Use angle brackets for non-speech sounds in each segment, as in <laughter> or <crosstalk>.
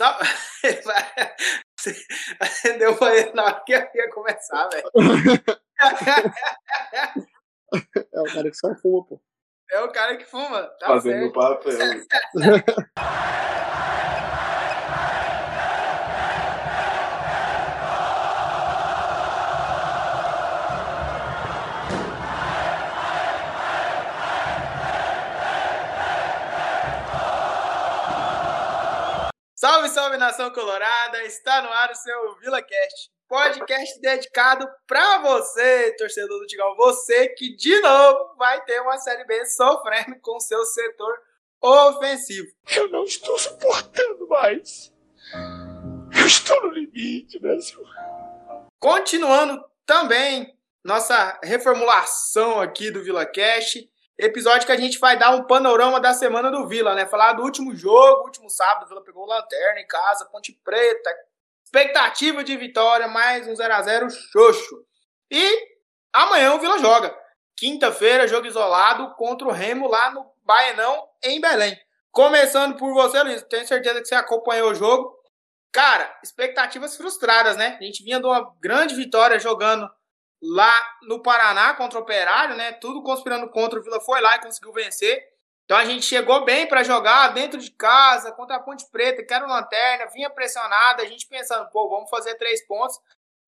Só... Acendeu <laughs> <laughs> o banheiro na hora que eu ia começar, velho. <laughs> é o cara que só fuma, pô. É o cara que fuma. Tá Fazendo o papel. Salve, salve nação colorada! Está no ar o seu VilaCast, podcast dedicado para você, torcedor do Tigão, você que de novo vai ter uma série B sofrendo com seu setor ofensivo. Eu não estou suportando mais. Eu estou no limite, Brasil. Continuando também nossa reformulação aqui do VilaCast episódio que a gente vai dar um panorama da semana do Vila, né? Falar do último jogo, último sábado, o Vila pegou Lanterna em casa, Ponte Preta, expectativa de vitória, mais um 0x0 xoxo. E amanhã o Vila joga. Quinta-feira, jogo isolado contra o Remo lá no Baenão, em Belém. Começando por você, Luiz, tenho certeza que você acompanhou o jogo. Cara, expectativas frustradas, né? A gente vinha de uma grande vitória jogando lá no Paraná contra o Operário, né? Tudo conspirando contra o Vila foi lá e conseguiu vencer. Então a gente chegou bem para jogar dentro de casa contra a Ponte Preta, que era lanterna, vinha pressionada, a gente pensando, pô, vamos fazer três pontos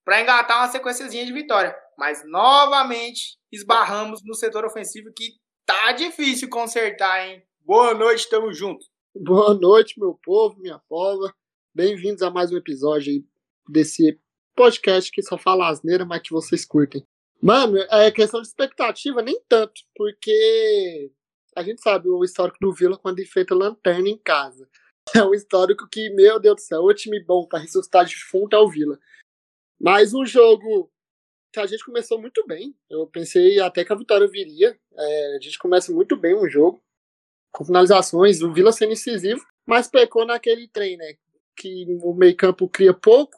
para engatar uma sequenciazinha de vitória. Mas novamente esbarramos no setor ofensivo que tá difícil consertar, hein? Boa noite, tamo junto. Boa noite, meu povo, minha pova. Bem-vindos a mais um episódio desse podcast que só fala asneira, mas que vocês curtem. Mano, é questão de expectativa, nem tanto, porque a gente sabe o histórico do Vila quando enfrenta lanterna em casa. <laughs> É um histórico que, meu Deus do céu, o time bom para ressuscitar de fundo é o Vila. Mas um jogo que a gente começou muito bem. Eu pensei até que a vitória viria. É, a gente começa muito bem um jogo, com finalizações, o Vila sendo incisivo, mas pecou naquele trem, né? Que o meio-campo cria pouco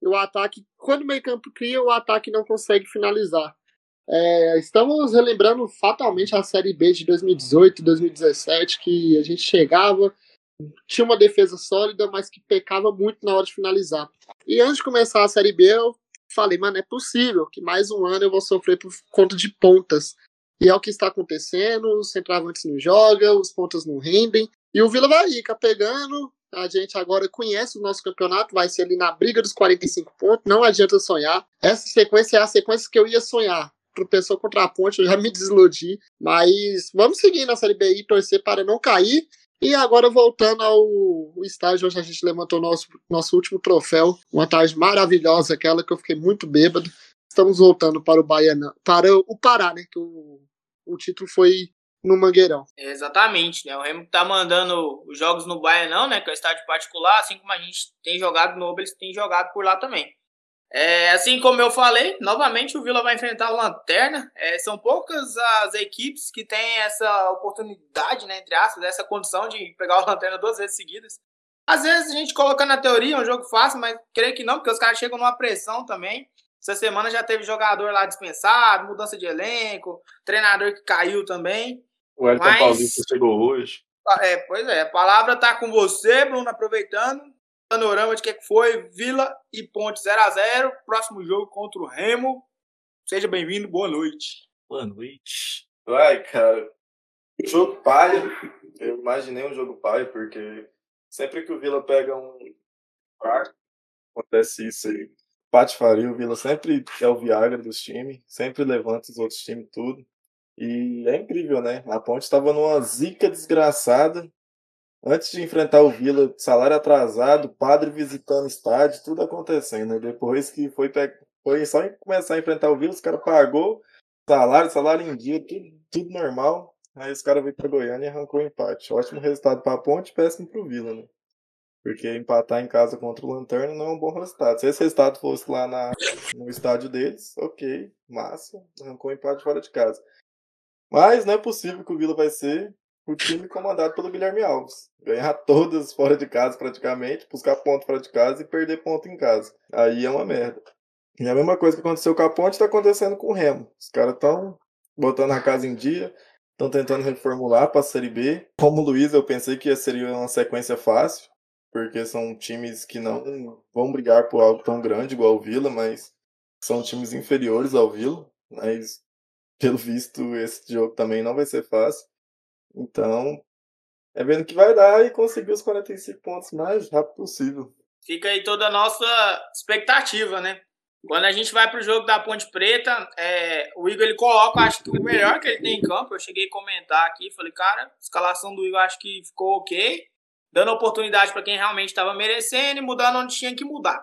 e o ataque, quando o meio campo cria, o ataque não consegue finalizar. É, estamos relembrando fatalmente a Série B de 2018 2017, que a gente chegava, tinha uma defesa sólida, mas que pecava muito na hora de finalizar. E antes de começar a Série B, eu falei, mano, é possível que mais um ano eu vou sofrer por conta de pontas. E é o que está acontecendo, os centroavantes não jogam, os pontas não rendem, e o Vila vai ficar pegando, a gente agora conhece o nosso campeonato, vai ser ali na briga dos 45 pontos. Não adianta sonhar. Essa sequência é a sequência que eu ia sonhar. Tropeçou contra a ponte, eu já <laughs> me desiludi. Mas vamos seguir na Série B e torcer para não cair. E agora voltando ao estágio onde a gente levantou nosso, nosso último troféu, uma tarde maravilhosa, aquela que eu fiquei muito bêbado. Estamos voltando para o Baiana, para o Pará, né? Que o, o título foi no Mangueirão. Exatamente, né? O Remo tá mandando os jogos no Baianão, né? Que é o estádio particular, assim como a gente tem jogado no Noble, eles têm jogado por lá também. É, assim como eu falei, novamente o Vila vai enfrentar o Lanterna. É, são poucas as equipes que têm essa oportunidade, né, entre aspas, essa condição de pegar o Lanterna duas vezes seguidas. Às vezes a gente coloca na teoria um jogo fácil, mas creio que não, porque os caras chegam numa pressão também. Essa semana já teve jogador lá dispensado, mudança de elenco, treinador que caiu também. O Elton Mas... Paulista chegou hoje. É, pois é. A palavra está com você, Bruno, aproveitando. Panorama de que foi Vila e Ponte 0 a 0 Próximo jogo contra o Remo. Seja bem-vindo, boa noite. Boa noite. Ai, cara. Jogo paia. Eu imaginei um jogo paia, porque sempre que o Vila pega um acontece isso aí. Patifaria, o Vila sempre é o Viagra dos times, sempre levanta os outros times tudo. E é incrível, né? A Ponte estava numa zica desgraçada. Antes de enfrentar o Vila, salário atrasado, padre visitando estádio, tudo acontecendo. Depois que foi, foi só começar a enfrentar o Vila, os caras pagou salário, salário em dia, tudo, tudo normal. Aí os caras veio para Goiânia e arrancou o empate. Ótimo resultado para a Ponte, péssimo para o Vila, né? Porque empatar em casa contra o Lanterna não é um bom resultado. Se esse resultado fosse lá na, no estádio deles, ok, massa, arrancou o empate fora de casa. Mas não é possível que o Vila vai ser o time comandado pelo Guilherme Alves. Ganhar <laughs> todas fora de casa praticamente, buscar ponto fora de casa e perder ponto em casa. Aí é uma merda. E a mesma coisa que aconteceu com a Ponte está acontecendo com o Remo. Os caras estão botando a casa em dia, estão tentando reformular para a Série B. Como o Luiz, eu pensei que seria uma sequência fácil. porque são times que não vão brigar por algo tão grande igual o Vila, mas são times inferiores ao Vila, mas pelo visto esse jogo também não vai ser fácil. Então, é vendo que vai dar e conseguir os 45 pontos mais rápido possível. Fica aí toda a nossa expectativa, né? Quando a gente vai para o jogo da Ponte Preta, é, o Igor ele coloca, acho que o melhor que ele tem em campo. Eu cheguei a comentar aqui, falei, cara, a escalação do Igor acho que ficou ok, dando oportunidade para quem realmente estava merecendo e mudando onde tinha que mudar.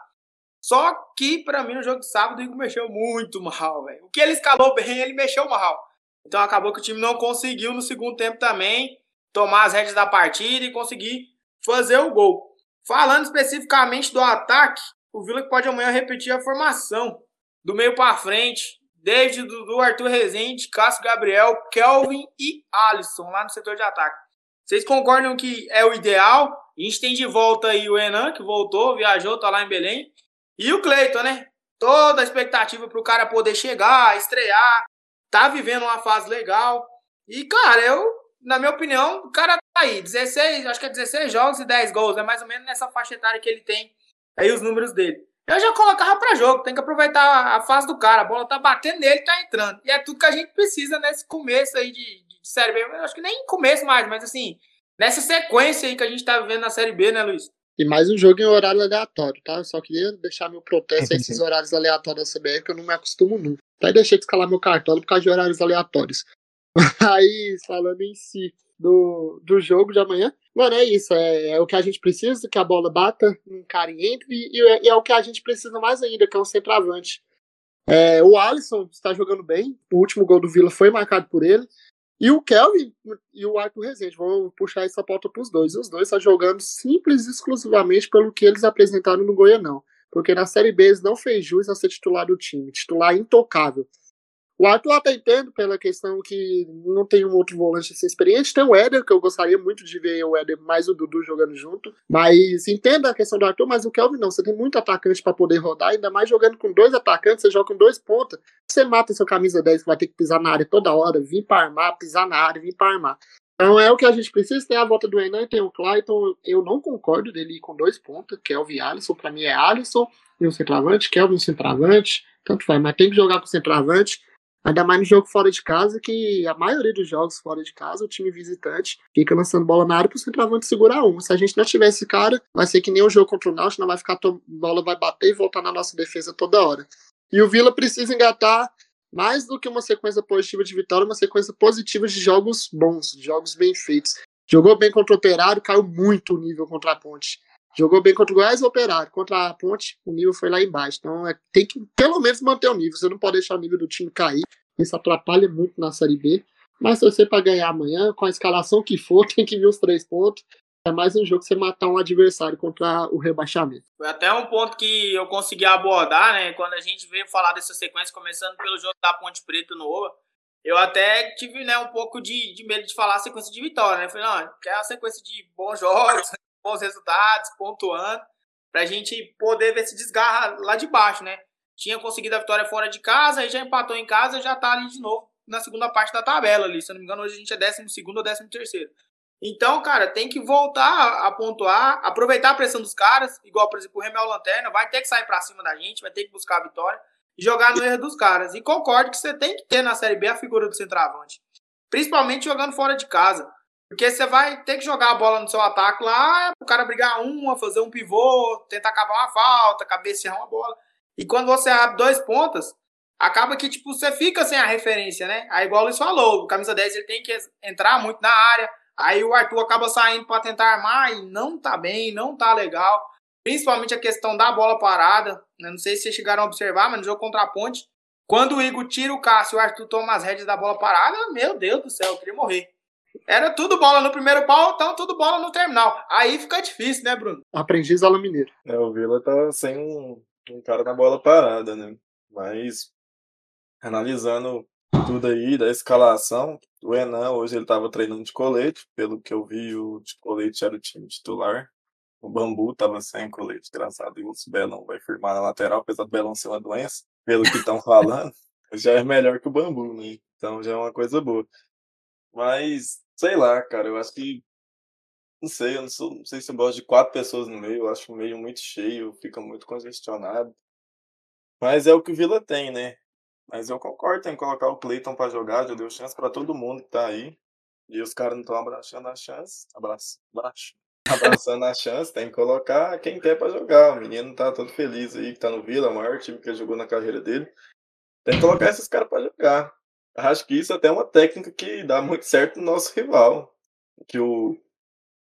Só que, para mim, no jogo de sábado, o Igor mexeu muito mal, velho. O que ele escalou bem, ele mexeu mal. Então acabou que o time não conseguiu no segundo tempo também tomar as rédeas da partida e conseguir fazer o gol. Falando especificamente do ataque, o Vila pode amanhã repetir a formação. Do meio para frente, David, Dudu, Arthur Rezende, Cássio Gabriel, Kelvin e Alisson lá no setor de ataque. Vocês concordam que é o ideal? A gente tem de volta aí o Enan, que voltou, viajou, tá lá em Belém. E o Cleiton, né? Toda a expectativa pro cara poder chegar, estrear, tá vivendo uma fase legal. E, cara, eu, na minha opinião, o cara tá aí. 16, acho que é 16 jogos e 10 gols. É mais ou menos nessa faixa etária que ele tem aí os números dele. Eu já colocava para jogo, tem que aproveitar a fase do cara. A bola tá batendo nele, tá entrando. E é tudo que a gente precisa nesse começo aí de, de, de Série B. Eu acho que nem começo mais, mas assim, nessa sequência aí que a gente tá vivendo na Série B, né, Luiz? E mais um jogo em horário aleatório, tá? Eu só queria deixar meu protesto a esses horários aleatórios da CBR, que eu não me acostumo nunca. Até deixei de escalar meu cartão por causa de horários aleatórios. <laughs> Aí, falando em si do, do jogo de amanhã, mano, é isso. É, é o que a gente precisa, que a bola bata, um cara e entre, e, e, é, e é o que a gente precisa mais ainda, que é um centroavante. É, o Alisson está jogando bem, o último gol do Vila foi marcado por ele. E o Kelvin e o Arthur Rezende, vão puxar essa pauta para os dois. Os dois estão jogando simples e exclusivamente pelo que eles apresentaram no Goianão. Porque na Série B eles não fez jus a ser titular do time, titular intocável. O Arthur até entendo pela questão que não tem um outro volante assim experiente. Tem o Éder, que eu gostaria muito de ver o Éder mais o Dudu jogando junto. Mas entenda a questão do Arthur, mas o Kelvin não. Você tem muito atacante para poder rodar, ainda mais jogando com dois atacantes, você joga com dois pontas. Você mata seu camisa 10 que vai ter que pisar na área toda hora, vir para armar, pisar na área, vir para armar. Então é o que a gente precisa. Tem a volta do Enan e tem o Clayton. Eu não concordo dele ir com dois pontas, Kelvin e Alisson. Para mim é Alisson e um centroavante, Kelvin um centroavante. Tanto faz, mas tem que jogar com centroavante. Ainda mais no jogo fora de casa, que a maioria dos jogos fora de casa, o time visitante fica lançando bola na área pro centroavante segurar uma. Se a gente não tiver esse cara, vai ser que nem o jogo contra o Náutico, não vai ficar, a bola vai bater e voltar na nossa defesa toda hora. E o Vila precisa engatar mais do que uma sequência positiva de vitória, uma sequência positiva de jogos bons, de jogos bem feitos. Jogou bem contra o Operário, caiu muito o nível contra a Ponte. Jogou bem contra o Goiás Operário. Contra a Ponte, o nível foi lá embaixo. Então é, tem que pelo menos manter o nível. Você não pode deixar o nível do time cair. Isso atrapalha muito na Série B. Mas se você para ganhar amanhã, com a escalação que for, <laughs> tem que vir os três pontos. É mais um jogo que você matar um adversário contra o rebaixamento. Foi até um ponto que eu consegui abordar, né? Quando a gente veio falar dessa sequência, começando pelo jogo da Ponte Preta no Oba. Eu até tive né, um pouco de, de medo de falar a sequência de vitória, né? Falei, não, quer a sequência de bons jogos, bons resultados, pontuando, pra gente poder ver se desgarra lá de baixo, né? Tinha conseguido a vitória fora de casa, aí já empatou em casa, já tá ali de novo na segunda parte da tabela ali. Se eu não me engano, hoje a gente é 12 segundo ou 13 terceiro. Então, cara, tem que voltar a pontuar, aproveitar a pressão dos caras, igual, por exemplo, o Remel Lanterna, vai ter que sair para cima da gente, vai ter que buscar a vitória e jogar no erro dos caras. E concordo que você tem que ter na Série B a figura do centroavante, principalmente jogando fora de casa. Porque você vai ter que jogar a bola no seu ataque lá, o cara brigar uma, fazer um pivô, tentar cavar uma falta, cabecear uma bola. E quando você abre dois pontas, acaba que tipo, você fica sem a referência, né? Aí igual o Luiz falou, o camisa 10 ele tem que entrar muito na área. Aí o Arthur acaba saindo para tentar armar e não tá bem, não tá legal. Principalmente a questão da bola parada. Né? Não sei se vocês chegaram a observar, mas no jogo contra a Ponte, quando o Igor tira o Cássio e o Arthur toma as rédeas da bola parada, meu Deus do céu, eu queria morrer. Era tudo bola no primeiro pau, então tudo bola no terminal. Aí fica difícil, né, Bruno? Aprendiz Ala Mineiro. É, o Vila tá sem um, um cara na bola parada, né? Mas analisando tudo aí da escalação, o Enan hoje ele tava treinando de colete, pelo que eu vi, o de colete era o time titular. O Bambu tava sem colete, engraçado. E o Belão vai firmar na lateral, apesar do Belão ser uma doença, pelo que estão falando, <laughs> já é melhor que o Bambu, né? Então já é uma coisa boa. Mas, sei lá, cara, eu acho que Não sei, eu não, sou, não sei se eu gosto de quatro pessoas no meio, eu acho o meio muito cheio, fica muito congestionado. Mas é o que o Vila tem, né? Mas eu concordo, que colocar o Cleiton para jogar, já deu chance para todo mundo que tá aí. E os caras não estão abraçando a chance. Abraço, abraço. <laughs> Abraçando a chance, tem que colocar quem quer para jogar. O menino tá todo feliz aí, que tá no Vila, o maior time que jogou na carreira dele. Tem que colocar esses caras para jogar. Acho que isso até é uma técnica que dá muito certo no nosso rival. Que o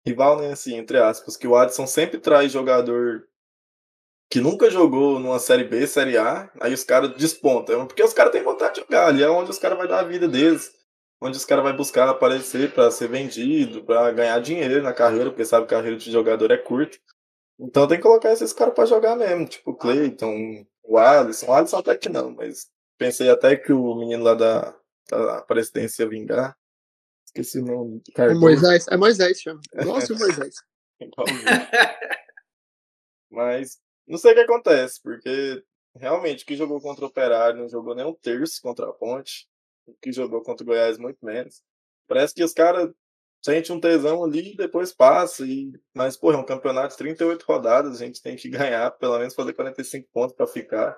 rival, né, assim, entre aspas, que o Adson sempre traz jogador que nunca jogou numa Série B, Série A, aí os caras despontam. Porque os caras têm vontade de jogar, ali é onde os caras vão dar a vida deles. Onde os caras vão buscar aparecer para ser vendido, para ganhar dinheiro na carreira, porque sabe que a carreira de jogador é curta. Então tem que colocar esses caras para jogar mesmo, tipo o Cleiton, o Alisson. O Alisson até que não, mas pensei até que o menino lá da, da presidência ia vingar. Esqueci o nome. É Moisés, é Moisés, chama. Nossa, o Moisés. <laughs> mas não sei o que acontece, porque realmente que jogou contra o Operário não jogou nem um terço contra a Ponte. O que jogou contra o Goiás muito menos. Parece que os caras sentem um tesão ali e depois passa. E... Mas, pô, é um campeonato de 38 rodadas, a gente tem que ganhar, pelo menos fazer 45 pontos para ficar.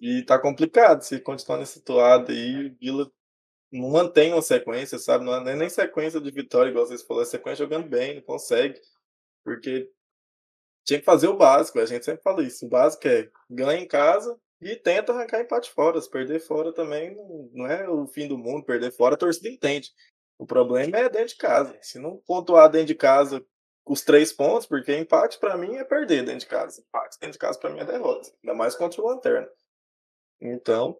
E tá complicado se continuar nesse toada aí. O Vila não mantém uma sequência, sabe? Não é nem sequência de vitória, igual vocês falaram, é sequência jogando bem, não consegue. Porque tinha que fazer o básico, a gente sempre fala isso. O básico é ganha em casa e tenta arrancar empate fora. Se perder fora também não, não é o fim do mundo, perder fora a torcida entende. O problema é dentro de casa. Se não pontuar dentro de casa os três pontos, porque empate para mim é perder dentro de casa. Empate dentro de casa para mim é derrota. Ainda mais contra o Lanterna. Então,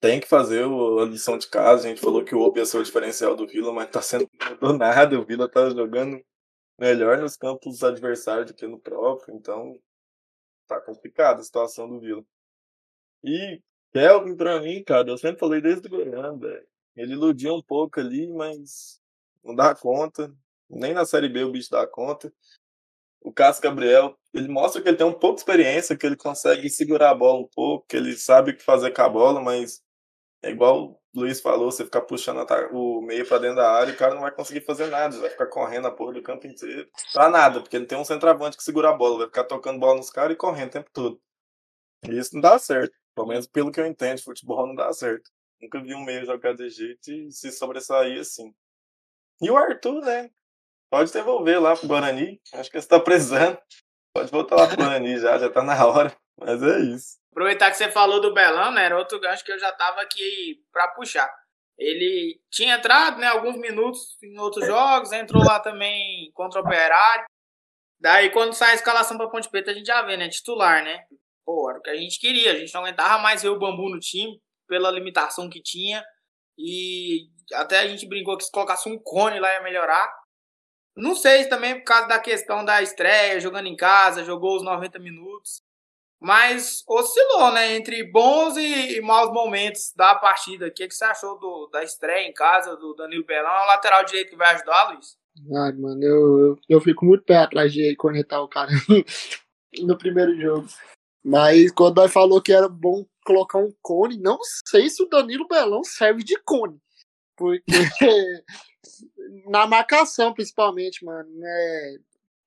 tem que fazer a lição de casa. A gente falou que o Obi ia ser o diferencial do Vila, mas tá sendo <laughs> do nada. O Vila tá jogando melhor nos campos adversários do que no próprio, então tá complicada a situação do Vila. E Kelvin, pra mim, cara, eu sempre falei desde o Goiânia, velho. Ele iludia um pouco ali, mas não dá conta. Nem na Série B o bicho dá conta. O Cássio Gabriel, ele mostra que ele tem um pouco de experiência, que ele consegue segurar a bola um pouco, que ele sabe o que fazer com a bola, mas é igual Luiz falou, você ficar puxando o meio para dentro da área, o cara não vai conseguir fazer nada, vai ficar correndo a porra do campo inteiro. Pra nada, porque ele tem um centroavante que segura a bola, vai ficar tocando bola nos caras e correndo o tempo todo. E isso não dá certo. Pelo menos pelo que eu entendo, futebol não dá certo. Nunca vi um meio jogar de jeito e se sobressair assim. E o Arthur, né? Pode devolver lá pro Guarani. Acho que você tá precisando. Pode voltar lá pro Guarani já, já tá na hora. Mas é isso. Aproveitar que você falou do Belão, né? Era outro gancho que eu já tava aqui para puxar. Ele tinha entrado, né, alguns minutos em outros jogos, entrou lá também contra o Operário. Daí quando sai a escalação para Ponte Preta, a gente já vê, né, titular, né? Pô, era o que a gente queria, a gente não aguentava mais ver o Bambu no time pela limitação que tinha. E até a gente brincou que se colocasse um cone lá ia melhorar. Não sei também por causa da questão da estreia, jogando em casa, jogou os 90 minutos mas oscilou, né? Entre bons e, maus momentos da partida. O que, que você achou do, da estreia em casa do Danilo Belão? É o lateral direito que vai ajudar, Luiz? Ai, mano, eu, eu, eu fico muito pé atrás de conectar o cara <laughs> no primeiro jogo. Mas quando nós falou que era bom colocar um cone, não sei se o Danilo Belão serve de cone. Porque <laughs> na marcação, principalmente, mano, né?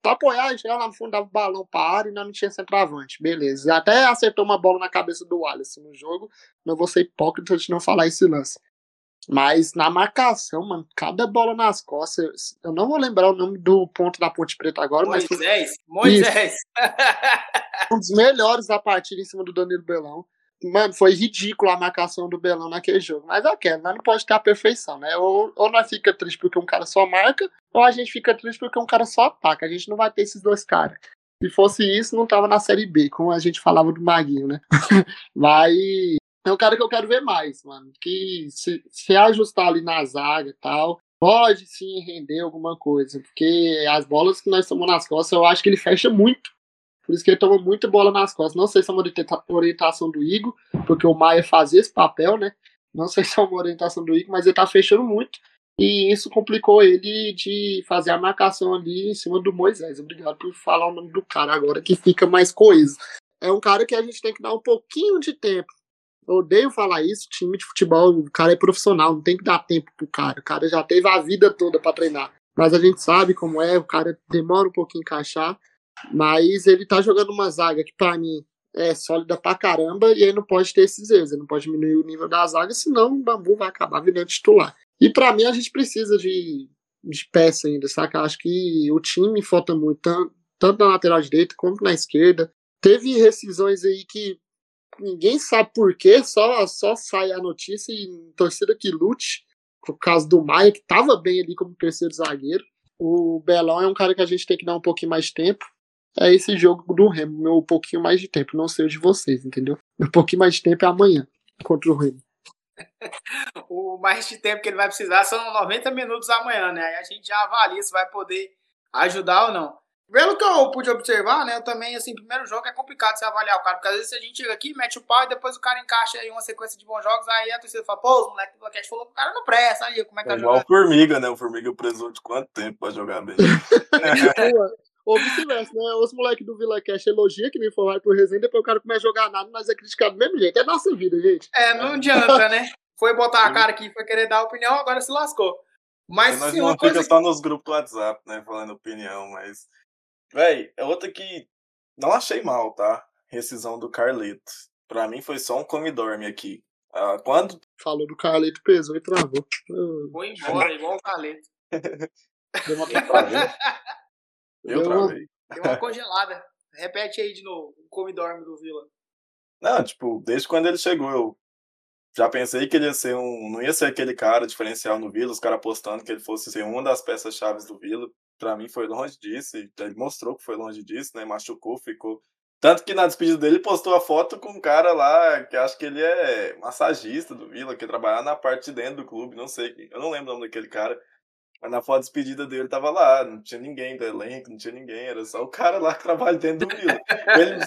pra apoiar, chegava lá no fundo, dava o balão pra área e não tinha centroavante. Beleza. Até acertou uma bola na cabeça do Alisson no jogo. Não vou ser hipócrita de não falar esse lance. Mas na marcação, mano, cada bola nas costas. Eu não vou lembrar o nome do ponto da Ponte Preta agora, Moisés, mas. Moisés! Moisés! um dos melhores da partida em cima do Danilo Belão. Mano, foi ridículo a marcação do Belão naquele jogo. Mas é aquela, nós não pode ter a perfeição, né? Ou, ou nós fica triste porque um cara só marca, ou a gente fica triste porque um cara só ataca. A gente não vai ter esses dois caras. Se fosse isso, não tava na Série B, como a gente falava do Maguinho, né? <laughs> Mas é um cara que eu quero ver mais, mano. Que se, se ajustar ali na zaga e tal, pode sim render alguma coisa. Porque as bolas que nós tomamos nas costas, eu acho que ele fecha muito por isso que ele toma muita bola nas costas. Não sei se é uma orientação do Igor, porque o Maia fazia esse papel, né? Não sei se é uma orientação do Igor, mas ele tá fechando muito. E isso complicou ele de fazer a marcação ali em cima do Moisés. Obrigado por falar o nome do cara agora, que fica mais coeso. É um cara que a gente tem que dar um pouquinho de tempo. Eu odeio falar isso, time de futebol, o cara é profissional, não tem que dar tempo pro cara. O cara já teve a vida toda para treinar. Mas a gente sabe como é, o cara demora um pouquinho encaixar. Mas ele tá jogando uma zaga que, pra mim, é sólida pra caramba e ele não pode ter esses erros. Ele não pode diminuir o nível da zaga, senão o Bambu vai acabar virando titular. E para mim, a gente precisa de, de peça ainda, saca? Acho que o time falta muito, tanto, tanto na lateral direita quanto na esquerda. Teve rescisões aí que ninguém sabe por quê, só, só sai a notícia e torcida que lute. Por causa do Maia, que tava bem ali como terceiro zagueiro. O Belão é um cara que a gente tem que dar um pouquinho mais de tempo é esse jogo do Remo, meu um pouquinho mais de tempo, não sei o de vocês, entendeu? Um pouquinho mais de tempo é amanhã contra o Remo. <laughs> o mais de tempo que ele vai precisar são 90 minutos amanhã, né? Aí a gente já avalia se vai poder ajudar ou não. Pelo que eu pude observar, né? Eu também, assim, primeiro jogo é complicado você avaliar o cara, porque às vezes a gente chega aqui, mete o pau e depois o cara encaixa aí uma sequência de bons jogos, aí a torcida fala, pô, os moleques do Bloquete falou que o cara não presta, aí como é que é tá igual jogando? o Formiga, né? O Formiga precisou de quanto tempo pra jogar <laughs> <laughs> bem? Ou vice-versa, né? Os moleques do Vila Cash elogia, que nem for pro resenha, depois o cara começa a jogar nada, mas é criticado do mesmo jeito. É nossa vida, gente. É, não adianta, né? Foi botar a cara aqui, foi querer dar opinião, agora se lascou. Mas nós sim, não fica só nos grupos do WhatsApp, né? Falando opinião, mas. Véi, é outra que não achei mal, tá? Rescisão do Carleto. Pra mim foi só um come-dorme aqui. Ah, quando. Falou do Carleto, pesou e travou. Foi embora, igual o Carleto. <laughs> Deu uma <laughs> Eu travei. Uma, deu uma congelada. Repete aí de novo, o come dorme do Vila. Não, tipo, desde quando ele chegou, eu já pensei que ele ia ser um. Não ia ser aquele cara diferencial no Vila, os caras apostando que ele fosse ser uma das peças chaves do Vila. Pra mim foi longe disso, ele mostrou que foi longe disso, né? Machucou, ficou. Tanto que na despedida dele ele postou a foto com um cara lá, que acho que ele é massagista do Vila, que trabalha na parte de dentro do clube, não sei. Eu não lembro o nome daquele cara. Mas na foto de despedida dele tava lá, não tinha ninguém do elenco, não tinha ninguém, era só o cara lá que trabalha dentro do Vila. ele,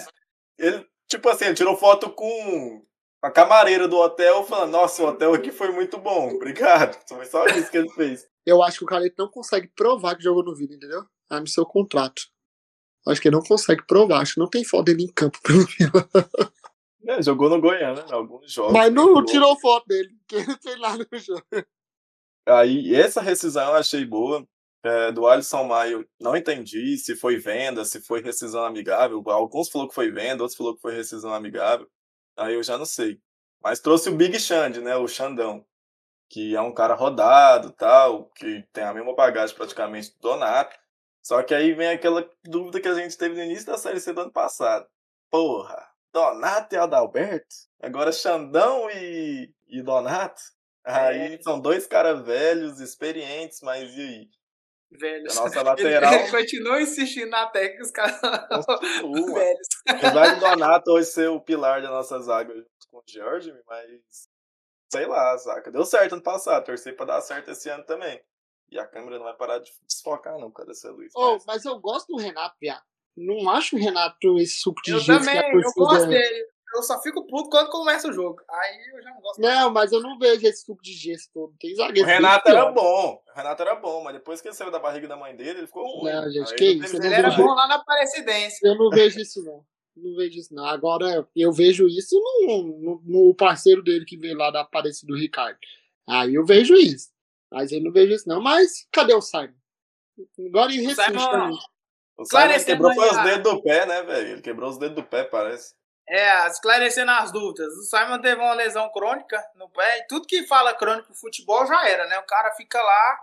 ele, tipo assim, ele tirou foto com a camareira do hotel, falando, nossa, o hotel aqui foi muito bom, obrigado. Foi só isso que ele fez. Eu acho que o Carleto não consegue provar que jogou no Vila, entendeu? Ah, no seu contrato. Acho que ele não consegue provar, acho que não tem foto dele em campo pelo <laughs> Vila. É, jogou no Goiânia, né? Alguns jogos. Mas não tirou foto dele, que ele fez lá no jogo. Aí, essa rescisão eu achei boa. É, do Alisson Maio, não entendi se foi venda, se foi rescisão amigável. Alguns falou que foi venda, outros falou que foi rescisão amigável. Aí eu já não sei. Mas trouxe o Big Xande, né? O Xandão. Que é um cara rodado tal, que tem a mesma bagagem praticamente do Donato. Só que aí vem aquela dúvida que a gente teve no início da Série C do ano passado. Porra, Donato e Adalberto? Agora Xandão e, e Donato? Aí é. são dois caras velhos, experientes, mas e aí? Velhos. A nossa <laughs> lateral. Ele continua insistindo na técnica, os caras. <laughs> velhos. Apesar do <laughs> Donato hoje ser o pilar da nossa zaga com o George, mas. Sei lá, saca? Deu certo ano passado, torci pra dar certo esse ano também. E a câmera não vai parar de desfocar, não, cara, dessa luz. Oh, mas... mas eu gosto do Renato, viado. Não acho o Renato esse suco de Eu também, eu gosto dele eu só fico puto quando começa o jogo. Aí eu já não gosto. Não, mais. mas eu não vejo esse tipo de gesto todo. Tem zagueiro. O Renato era bom. O Renato era bom, mas depois que ele saiu da barriga da mãe dele, ele ficou ruim. Não, gente, Aí que isso? Ele era bom lá na Aparecidense. Eu não vejo isso, não. Não vejo isso, não. Agora, eu vejo isso no, no, no parceiro dele que veio lá da Aparecida do Ricardo. Aí eu vejo isso. Mas eu não vejo isso, não. Mas cadê o Simon? Agora em Recife Simon... também. O Simon quebrou os dedos do pé, né, velho? Ele quebrou os dedos do pé, parece. É, esclarecendo as dúvidas. O Simon teve uma lesão crônica no pé e tudo que fala crônico futebol já era, né? O cara fica lá,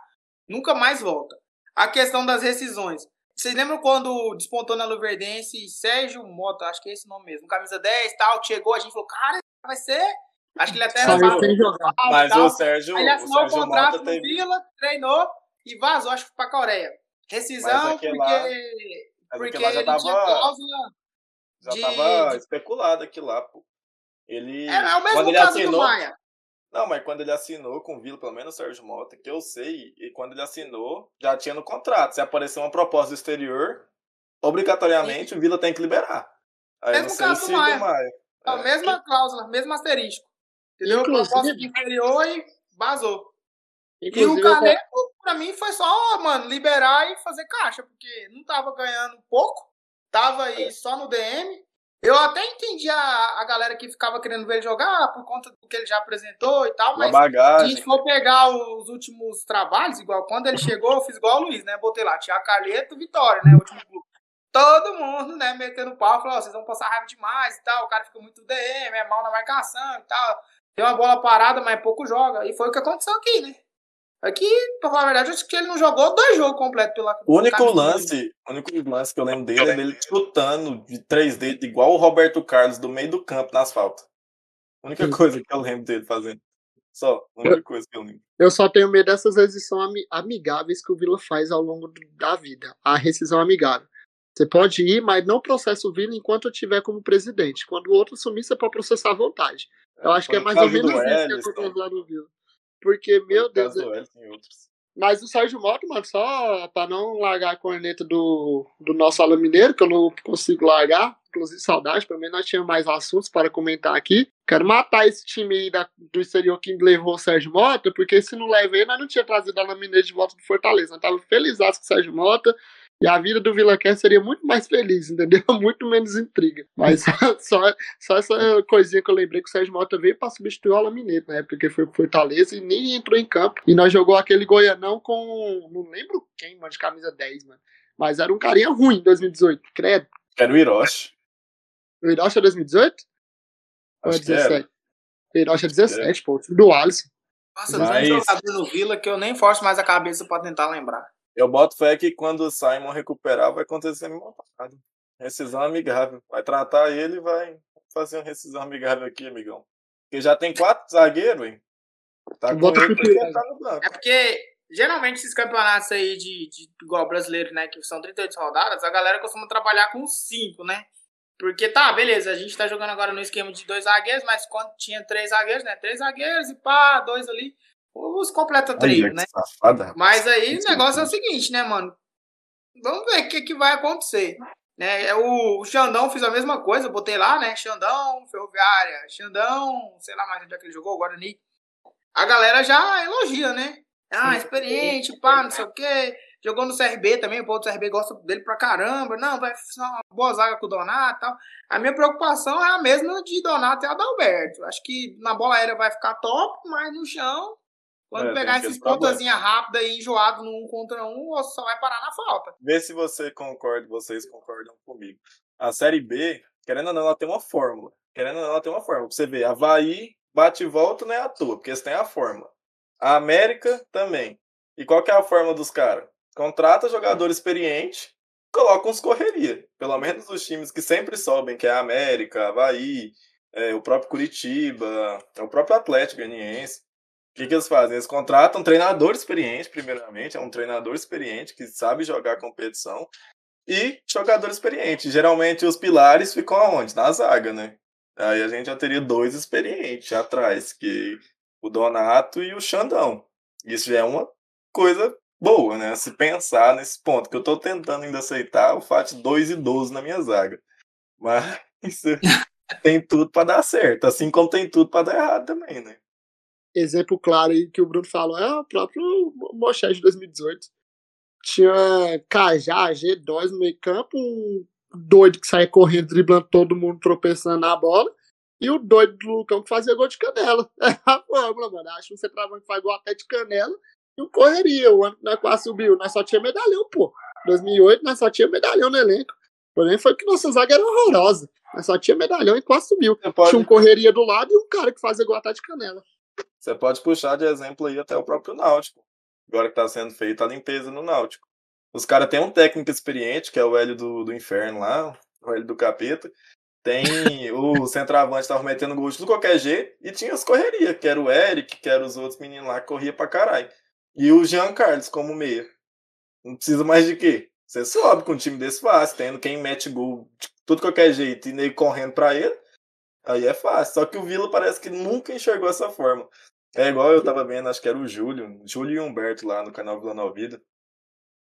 nunca mais volta. A questão das rescisões. Vocês lembram quando despontou na Luverdense Sérgio Mota, acho que é esse nome mesmo, camisa 10 tal, chegou, a gente falou, cara, vai ser. Acho que ele até era jogar. Mas o Sérgio. Aí ele assinou o, o contrato no teve... Vila, treinou e vazou, acho que pra Coreia. Rescisão, porque. Lá... Porque ele já tava... tinha cláusula já de... tava especulado aqui lá, pô. Ele. É, é o mesmo quando caso assinou... do Maia. Não, mas quando ele assinou com o Vila, pelo menos o Sérgio Mota, que eu sei, e quando ele assinou, já tinha no contrato. Se aparecer uma proposta do exterior, obrigatoriamente o Vila tem que liberar. Aí mesmo não sei caso se do Maia. do Maia. A é. mesma cláusula, mesmo asterisco. Entendeu? Inclusive, proposta de inferior e vazou. Inclusive, e o Caneco, pra mim, foi só, mano, liberar e fazer caixa, porque não tava ganhando pouco, tava aí só no DM, Eu até entendi a, a galera que ficava querendo ver ele jogar por conta do que ele já apresentou e tal, mas bagagem. se a gente for pegar os últimos trabalhos, igual quando ele chegou, eu fiz igual o Luiz, né? Botei lá, Thiago Carleto, Vitória, né? O último clube. Todo mundo, né, metendo pau, falou, vocês vão passar raiva demais e tal, o cara fica muito DM, é mal na marcação e tal. Tem uma bola parada, mas pouco joga. E foi o que aconteceu aqui, né? Aqui, pra falar a verdade, eu acho que ele não jogou dois jogos completos pela. O único lance, o único lance que eu lembro dele é dele chutando de três dedos, igual o Roberto Carlos, do meio do campo, nas faltas. A única coisa que eu lembro dele fazendo. Só, a única coisa que eu lembro. Eu só tenho medo dessas rescisões amigáveis que o Vila faz ao longo da vida. A rescisão amigável. Você pode ir, mas não processa o Vila enquanto eu tiver como presidente. Quando o outro assumir, você pode processar à vontade. Eu acho que é mais ou menos isso que acontece lá no Vila. Porque, meu Deus. É Mas o Sérgio Mota, mano, só pra não largar a corneta do, do nosso aluno mineiro, que eu não consigo largar, inclusive saudade, pra mim nós tínhamos mais assuntos para comentar aqui. Quero matar esse time aí da, do exterior que levou o Sérgio Mota, porque se não levei, nós não tinha trazido a Mineiro de volta do Fortaleza. Nós tava feliz com o Sérgio Mota, e a vida do Vila Quer seria muito mais feliz, entendeu? <laughs> Muito menos intriga. Mas só, só essa coisinha que eu lembrei que o Sérgio Mota veio para substituir o Alan Mineiro, na época que foi pro Fortaleza e nem entrou em campo. E nós jogou aquele Goianão com. Não lembro quem, mano, de camisa 10, mano. Mas era um carinha ruim em 2018, credo. Era o Hiroshi. O Hiroshi é 2018? Ou é 17? O Hiroshi é 17, é. pô, do Alisson. Nossa, Mas... um jogador no Vila que eu nem forço mais a cabeça pra tentar lembrar. Eu boto fé que quando o Simon recuperar, vai acontecer a mesma parada. Rescisão amigável. Vai tratar ele e vai fazer uma rescisão amigável aqui, amigão. Porque já tem quatro zagueiros, hein? Tá com ele porque tá no banco. É porque, geralmente, esses campeonatos aí de, de igual brasileiro, né? Que são 38 rodadas, a galera costuma trabalhar com cinco, né? Porque tá, beleza, a gente tá jogando agora no esquema de dois zagueiros, mas quando tinha três zagueiros, né? Três zagueiros e pá, dois ali. Os completa trio, né? Safada, Mas aí o negócio é o seguinte, né, mano? Vamos ver o que, que vai acontecer. Né? É, o Xandão fez a mesma coisa, botei lá, né? Xandão, Ferroviária, Xandão, sei lá mais onde é que ele jogou, Guarani. A galera já elogia, né? Ah, experiente, pá, não sei o quê. Jogou no CRB também, o povo do CRB gosta dele pra caramba. Não, vai ser uma boa zaga com o Donato e tal. A minha preocupação é a mesma de Donato e Adalberto. Acho que na bola aérea vai ficar top, mas no chão quando é, pegar esses pontazinha rápida e enjoado no um contra um, você só vai parar na falta. Vê se você concorda, vocês concordam comigo. A Série B, querendo ou não, ela tem uma fórmula. Querendo ou não, ela tem uma fórmula. Pra você ver, Havaí, bate e volta não é à toa, porque eles têm a fórmula. A América também. E qual que é a fórmula dos caras? Contrata jogador experiente, coloca uns correria. Pelo menos os times que sempre sobem, que é a América, Havaí, é, o próprio Curitiba, é o próprio Atlético Goianiense o que, que eles fazem? Eles contratam um treinador experiente, primeiramente, é um treinador experiente que sabe jogar competição, e jogador experiente. Geralmente os pilares ficam aonde? Na zaga, né? Aí a gente já teria dois experientes atrás, que o Donato e o Xandão. Isso já é uma coisa boa, né? Se pensar nesse ponto, que eu tô tentando ainda aceitar o fato de dois idosos na minha zaga. Mas <laughs> tem tudo para dar certo, assim como tem tudo para dar errado também, né? Exemplo claro aí que o Bruno falou é o próprio Mochete de 2018. Tinha Cajá, G2 no meio campo, um doido que saía correndo, driblando todo mundo, tropeçando na bola, e o doido do Lucão que fazia gol de canela. <laughs> É a fórmula, mano. Acho que um centroavante faz gol até de canela e um correria. O ano que nós quase subiu, nós só tinha medalhão, pô. 2008 nós só tinha medalhão no elenco. Porém foi que nossa zaga era horrorosa. Nós só tinha medalhão e quase subiu. Tinha um correria do lado e um cara que fazia gol até de canela. Você pode puxar de exemplo aí até o próprio Náutico. Agora que está sendo feita a limpeza no Náutico. Os caras têm um técnico experiente, que é o Hélio do, do Inferno lá, o Hélio do Capeta. Tem <laughs> o centroavante estava metendo gol de tudo qualquer jeito. E tinha as correrias, que era o Eric, que era os outros meninos lá que corria pra caralho. E o Jean Carlos como meia. Não precisa mais de quê? Você sobe com um time desse fácil, tendo quem mete gol de tudo qualquer jeito e nem correndo pra ele. Aí é fácil. Só que o Vila parece que nunca enxergou essa forma. É igual eu tava vendo, acho que era o Júlio, Júlio e Humberto lá no canal Vila Nova Vida.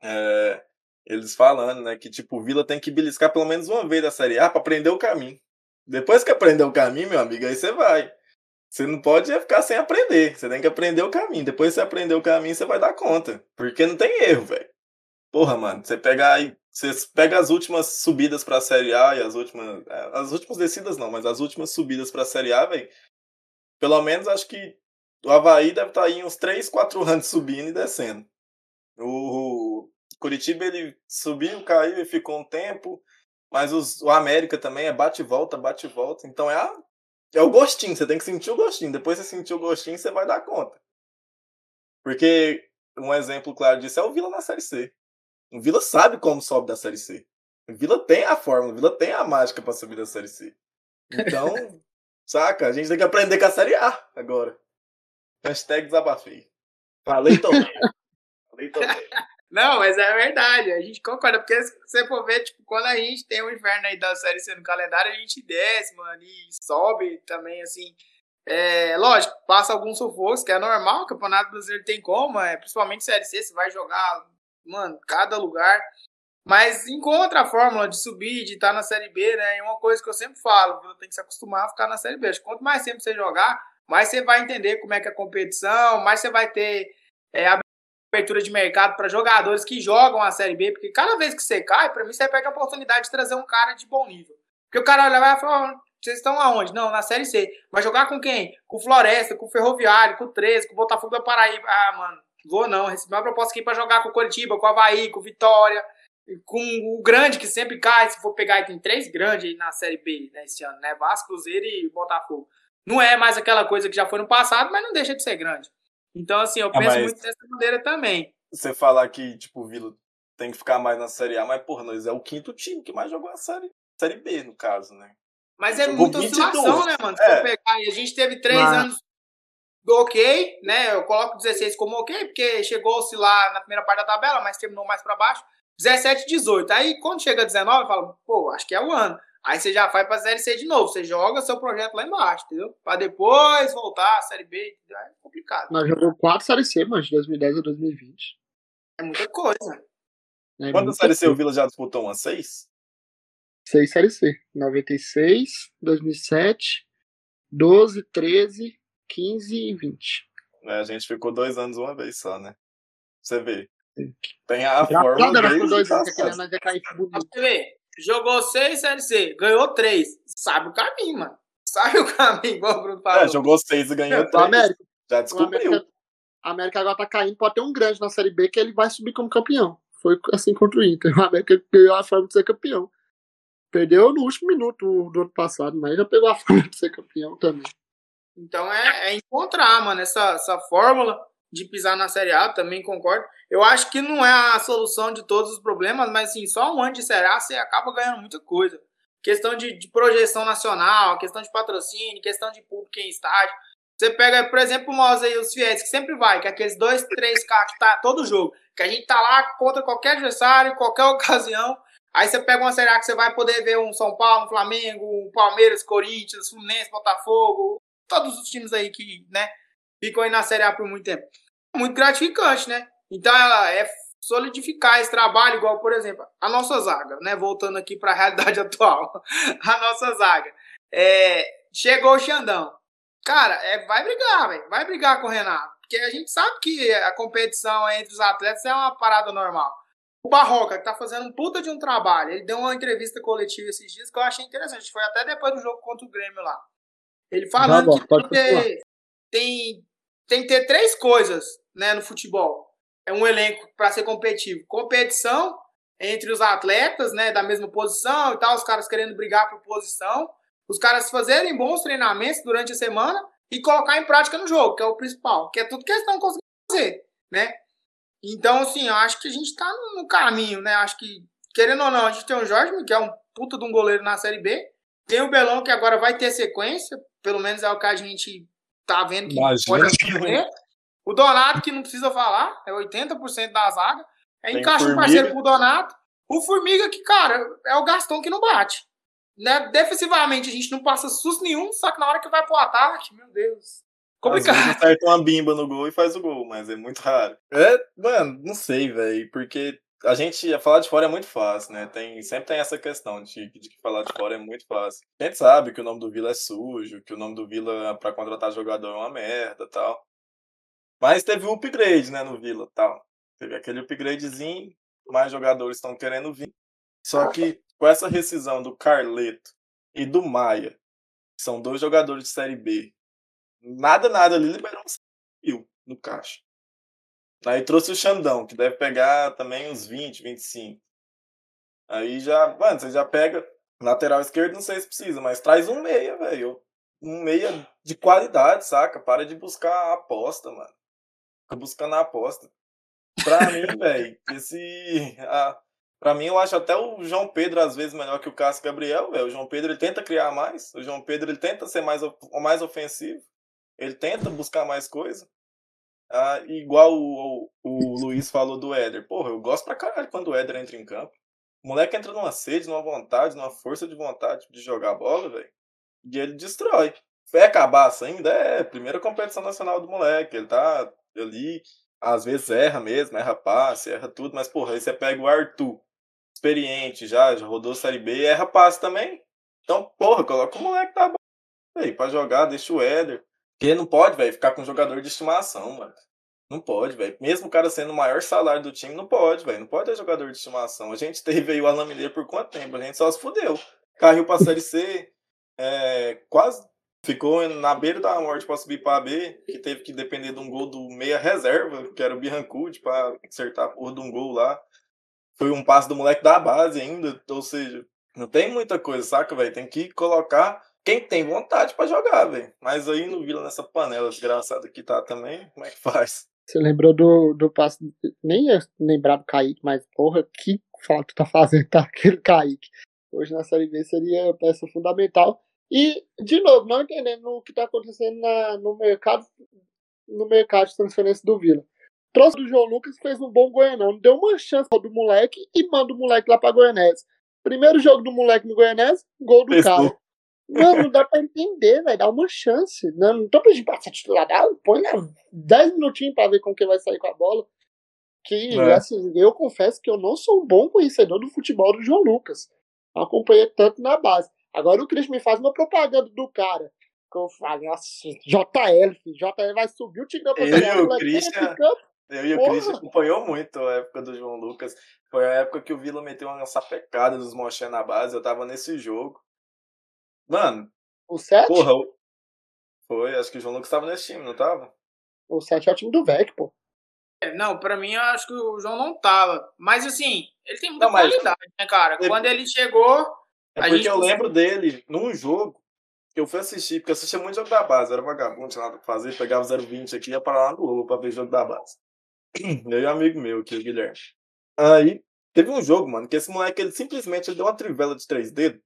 É, eles falando, né, que tipo, o Vila tem que beliscar pelo menos uma vez da Série A pra aprender o caminho. Depois que aprender o caminho, meu amigo, aí você vai. Você não pode ficar sem aprender. Você tem que aprender o caminho. Depois que você aprender o caminho, você vai dar conta. Porque não tem erro, velho. Porra, mano, você pegar aí você pega as últimas subidas para a Série A e as últimas. É, as últimas descidas não, mas as últimas subidas para a Série A, velho. Pelo menos acho que o Havaí deve estar tá aí uns 3, 4 anos subindo e descendo. O Curitiba ele subiu, caiu e ficou um tempo. Mas os, o América também é bate volta, bate volta. Então é, a, é o gostinho, você tem que sentir o gostinho. Depois você sentir o gostinho, você vai dar conta. Porque um exemplo claro disso é o Vila na Série C. O Vila sabe como sobe da Série C. O Vila tem a fórmula, o Vila tem a mágica para subir da Série C. Então, <laughs> saca? A gente tem que aprender com a Série A agora. Hashtag desabafei. Falei também. Falei também. <laughs> Não, mas é verdade, a gente concorda, porque se você for ver, tipo, quando a gente tem o inverno aí da Série C no calendário, a gente desce, mano, e sobe também, assim. É, lógico, passa alguns sufocos, que é normal, o Campeonato Brasileiro tem como, é, principalmente Série C, você vai jogar, mano, cada lugar. Mas encontra a fórmula de subir, de estar na Série B, né? E uma coisa que eu sempre falo, tem que se acostumar a ficar na Série B. Quanto mais tempo você jogar, mais você vai entender como é que é a competição, mais você vai ter é, abertura de mercado para jogadores que jogam a Série B, porque cada vez que você cai, para mim você perde a oportunidade de trazer um cara de bom nível. Porque o cara olha e fala, vocês estão aonde? Não, na Série C. Vai jogar com quem? Com o Floresta, com o Ferroviário, com o 13, com o Botafogo da Paraíba. Ah, mano, vou não. Recebi uma proposta aqui para jogar com o Coritiba, com o Havaí, com o Vitória, com o grande que sempre cai. Se for pegar, tem três grandes aí na Série B né, esse ano, né? Vasco, Cruzeiro e Botafogo. Não é mais aquela coisa que já foi no passado, mas não deixa de ser grande. Então, assim, eu ah, penso muito dessa maneira também. Você falar que, tipo, o Vila tem que ficar mais na Série A, mas, porra, nós é o quinto time que mais jogou a Série, série B, no caso, né? Mas é muita oscilação, né, mano? Se é. pegar, e a gente teve três mas... anos ok, né? Eu coloco 16 como ok, porque chegou a oscilar na primeira parte da tabela, mas terminou mais para baixo. 17, 18. Aí quando chega 19, eu falo, pô, acho que é o ano. Aí você já vai pra Série C de novo. Você joga seu projeto lá embaixo, entendeu? Pra depois voltar à Série B. É complicado. Nós jogamos quatro Série C, mas de 2010 a 2020. É muita coisa. É Quando a Série C o Vila já disputou umas seis? Seis Série C. 96, 2007, 12, 13, 15 e 20. É, a gente ficou dois anos uma vez só, né? Você vê. Tem a forma. Era por dois anos, que nós ia cair bonito. Você vê, jogou seis Série C, ganhou três. Sabe o caminho, mano. Sabe o caminho, igual o Bruno falou. É, jogou seis e ganhou três. América. Já descobriu. América, a América agora tá caindo, pode ter um grande na Série B que ele vai subir como campeão. Foi assim contra o Inter. <laughs> O América ganhou a forma de ser campeão. Perdeu no último minuto do ano passado, mas já pegou a forma de ser campeão também. Então é, é encontrar, mano, essa, essa fórmula de pisar na Série A, também concordo. Eu acho que não é a solução de todos os problemas, mas assim, só um ano de Série A você acaba ganhando muita coisa. Questão de, de projeção nacional, questão de patrocínio, questão de público em estádio. Você pega, por exemplo, nós aí, os Fies, que sempre vai, que é aqueles dois, três carros que tá todo jogo, que a gente tá lá contra qualquer adversário, qualquer <laughs> ocasião. Aí você pega uma Série A que você vai poder ver um São Paulo, um Flamengo, um Palmeiras, Corinthians, Fluminense, Botafogo, todos os times aí que, né, ficam aí na Série A por muito tempo. Muito gratificante, né? Então ela é solidificar esse trabalho, igual, por exemplo, a nossa zaga, né? Voltando aqui para a realidade <laughs> atual. a nossa zaga. É, chegou o Xandão. Cara, é, vai brigar, velho. Vai brigar com o Renato. Porque a gente sabe que a competição entre os atletas é uma parada normal. O Barroca, que tá fazendo um puta de um trabalho, ele deu uma entrevista coletiva esses dias que eu achei interessante. Foi até depois do jogo contra o Grêmio lá. Ele falando que tem, ter, tem, tem que ter três coisas né, no futebol. É um elenco para ser competitivo. Competição entre os atletas, né, da mesma posição e tal, os caras querendo brigar por posição, os caras fazerem bons treinamentos durante a semana e colocar em prática no jogo, que é o principal, que é tudo que eles estão conseguindo fazer, né? Então, assim, eu acho que a gente está no caminho, né? Acho que, querendo ou não, a gente tem o Jorge, que é um puta de um goleiro na Série B, tem o Belão, que agora vai ter sequência, pelo menos é o que a gente tá vendo que Imagina pode acontecer. O Donato, que não precisa falar, é 80% da zaga. Aí encaixa um parceiro pro Donato. O Formiga, que, cara, é o Gastão que não bate. Né? Defensivamente, a gente não passa susto nenhum, só que na hora que vai pro ataque, meu Deus. Complicado. Às vezes acerta uma bimba no gol e faz o gol, mas é muito raro. É, mano, não sei, velho, porque a gente falar de fora é muito fácil, né? Tem, sempre tem essa questão de, de que falar de fora é muito fácil. A gente sabe que o nome do Vila é sujo, que o nome do Vila para contratar jogador é uma merda tal. Mas teve um upgrade, né, no Vila tal. Teve aquele upgradezinho, mais jogadores estão querendo vir. Só que com essa rescisão do Carleto e do Maia, que são dois jogadores de Série B, nada, nada ali liberou um no caixa. Aí trouxe o Xandão, que deve pegar também uns 20, 25. Aí já, mano, você já pega lateral esquerdo, não sei se precisa, mas traz um meia, velho. Um meia de qualidade, saca? Para de buscar a aposta, mano. Fica buscando a aposta. Pra mim, <laughs> velho, esse. A, pra mim, eu acho até o João Pedro, às vezes, melhor que o Cássio Gabriel, velho. O João Pedro, ele tenta criar mais. O João Pedro, ele tenta ser mais, mais ofensivo. Ele tenta buscar mais coisa. Ah, igual o, o, o Luiz falou do Éder. Porra, eu gosto pra caralho quando o Éder entra em campo. O moleque entra numa sede, numa vontade, numa força de vontade de jogar bola, velho. E ele destrói. Vai acabar ainda? É, primeira competição nacional do moleque. Ele tá ali, às vezes erra mesmo, erra passe, erra tudo, mas porra, aí você pega o Arthur, experiente já, já rodou Série B, erra passe também. Então, porra, coloca o moleque tá bom aí pra jogar, deixa o Éder. Porque não pode, velho, ficar com um jogador de estimação, mano. Não pode, velho. Mesmo o cara sendo o maior salário do time, não pode, velho. Não pode ter jogador de estimação. A gente teve aí o Alan Mineiro por quanto tempo? A gente só se fudeu. Caiu pra Série C, é, quase ficou na beira da morte para subir para B, que teve que depender de um gol do meia reserva, que era o Birrancude, para acertar a porra de um gol lá. Foi um passe do moleque da base ainda, ou seja, não tem muita coisa, saca, velho? Tem que colocar quem tem vontade para jogar, velho. Mas aí no Vila, nessa panela desgraçada que tá também, como é que faz? Você lembrou do, do passe. Nem ia lembrar do Kaique, mas porra, que falta tá fazendo tá <laughs> aquele Kaique. Hoje na Série B seria peça fundamental. E, de novo, não entendendo o que está acontecendo na, no mercado no mercado de transferência do Vila. Trouxe do João Lucas fez um bom Goianão. Deu uma chance do moleque e manda o moleque lá pra Goianese. Primeiro jogo do moleque no Goianese, gol do cara. Não, não dá pra entender, velho. Dá uma chance. Não, não tô pedindo pra ser titular. Dá, põe 10 minutinhos pra ver como que vai sair com a bola. Que, é. assim, eu confesso que eu não sou um bom conhecedor do futebol do João Lucas. acompanhei tanto na base. Agora o Cris me faz uma propaganda do cara. Que eu falo, nossa, JL, JL vai subir o Tigrão pra eu, o Christian, eu e o Christian acompanhou muito a época do João Lucas. Foi a época que o Vila meteu uma sapecada dos Moché na base. Eu tava nesse jogo. Mano. O 7? Porra, foi. Acho que o João Lucas tava nesse time, não tava? O 7 é o time do Vec, pô. É, não, pra mim eu acho que o João não tava. Mas assim, ele tem muita não, mas... qualidade, né, cara? Quando ele chegou, é porque eu lembro dele num jogo que eu fui assistir, porque eu assistia muito jogo da base, era vagabundo, tinha nada pra fazer, pegava 0,20 aqui e ia parar lá no Globo pra ver jogo da base. <clears throat> Eu e um amigo meu aqui, o Guilherme. Aí, teve um jogo, mano, que esse moleque, ele simplesmente ele deu uma trivela de três dedos,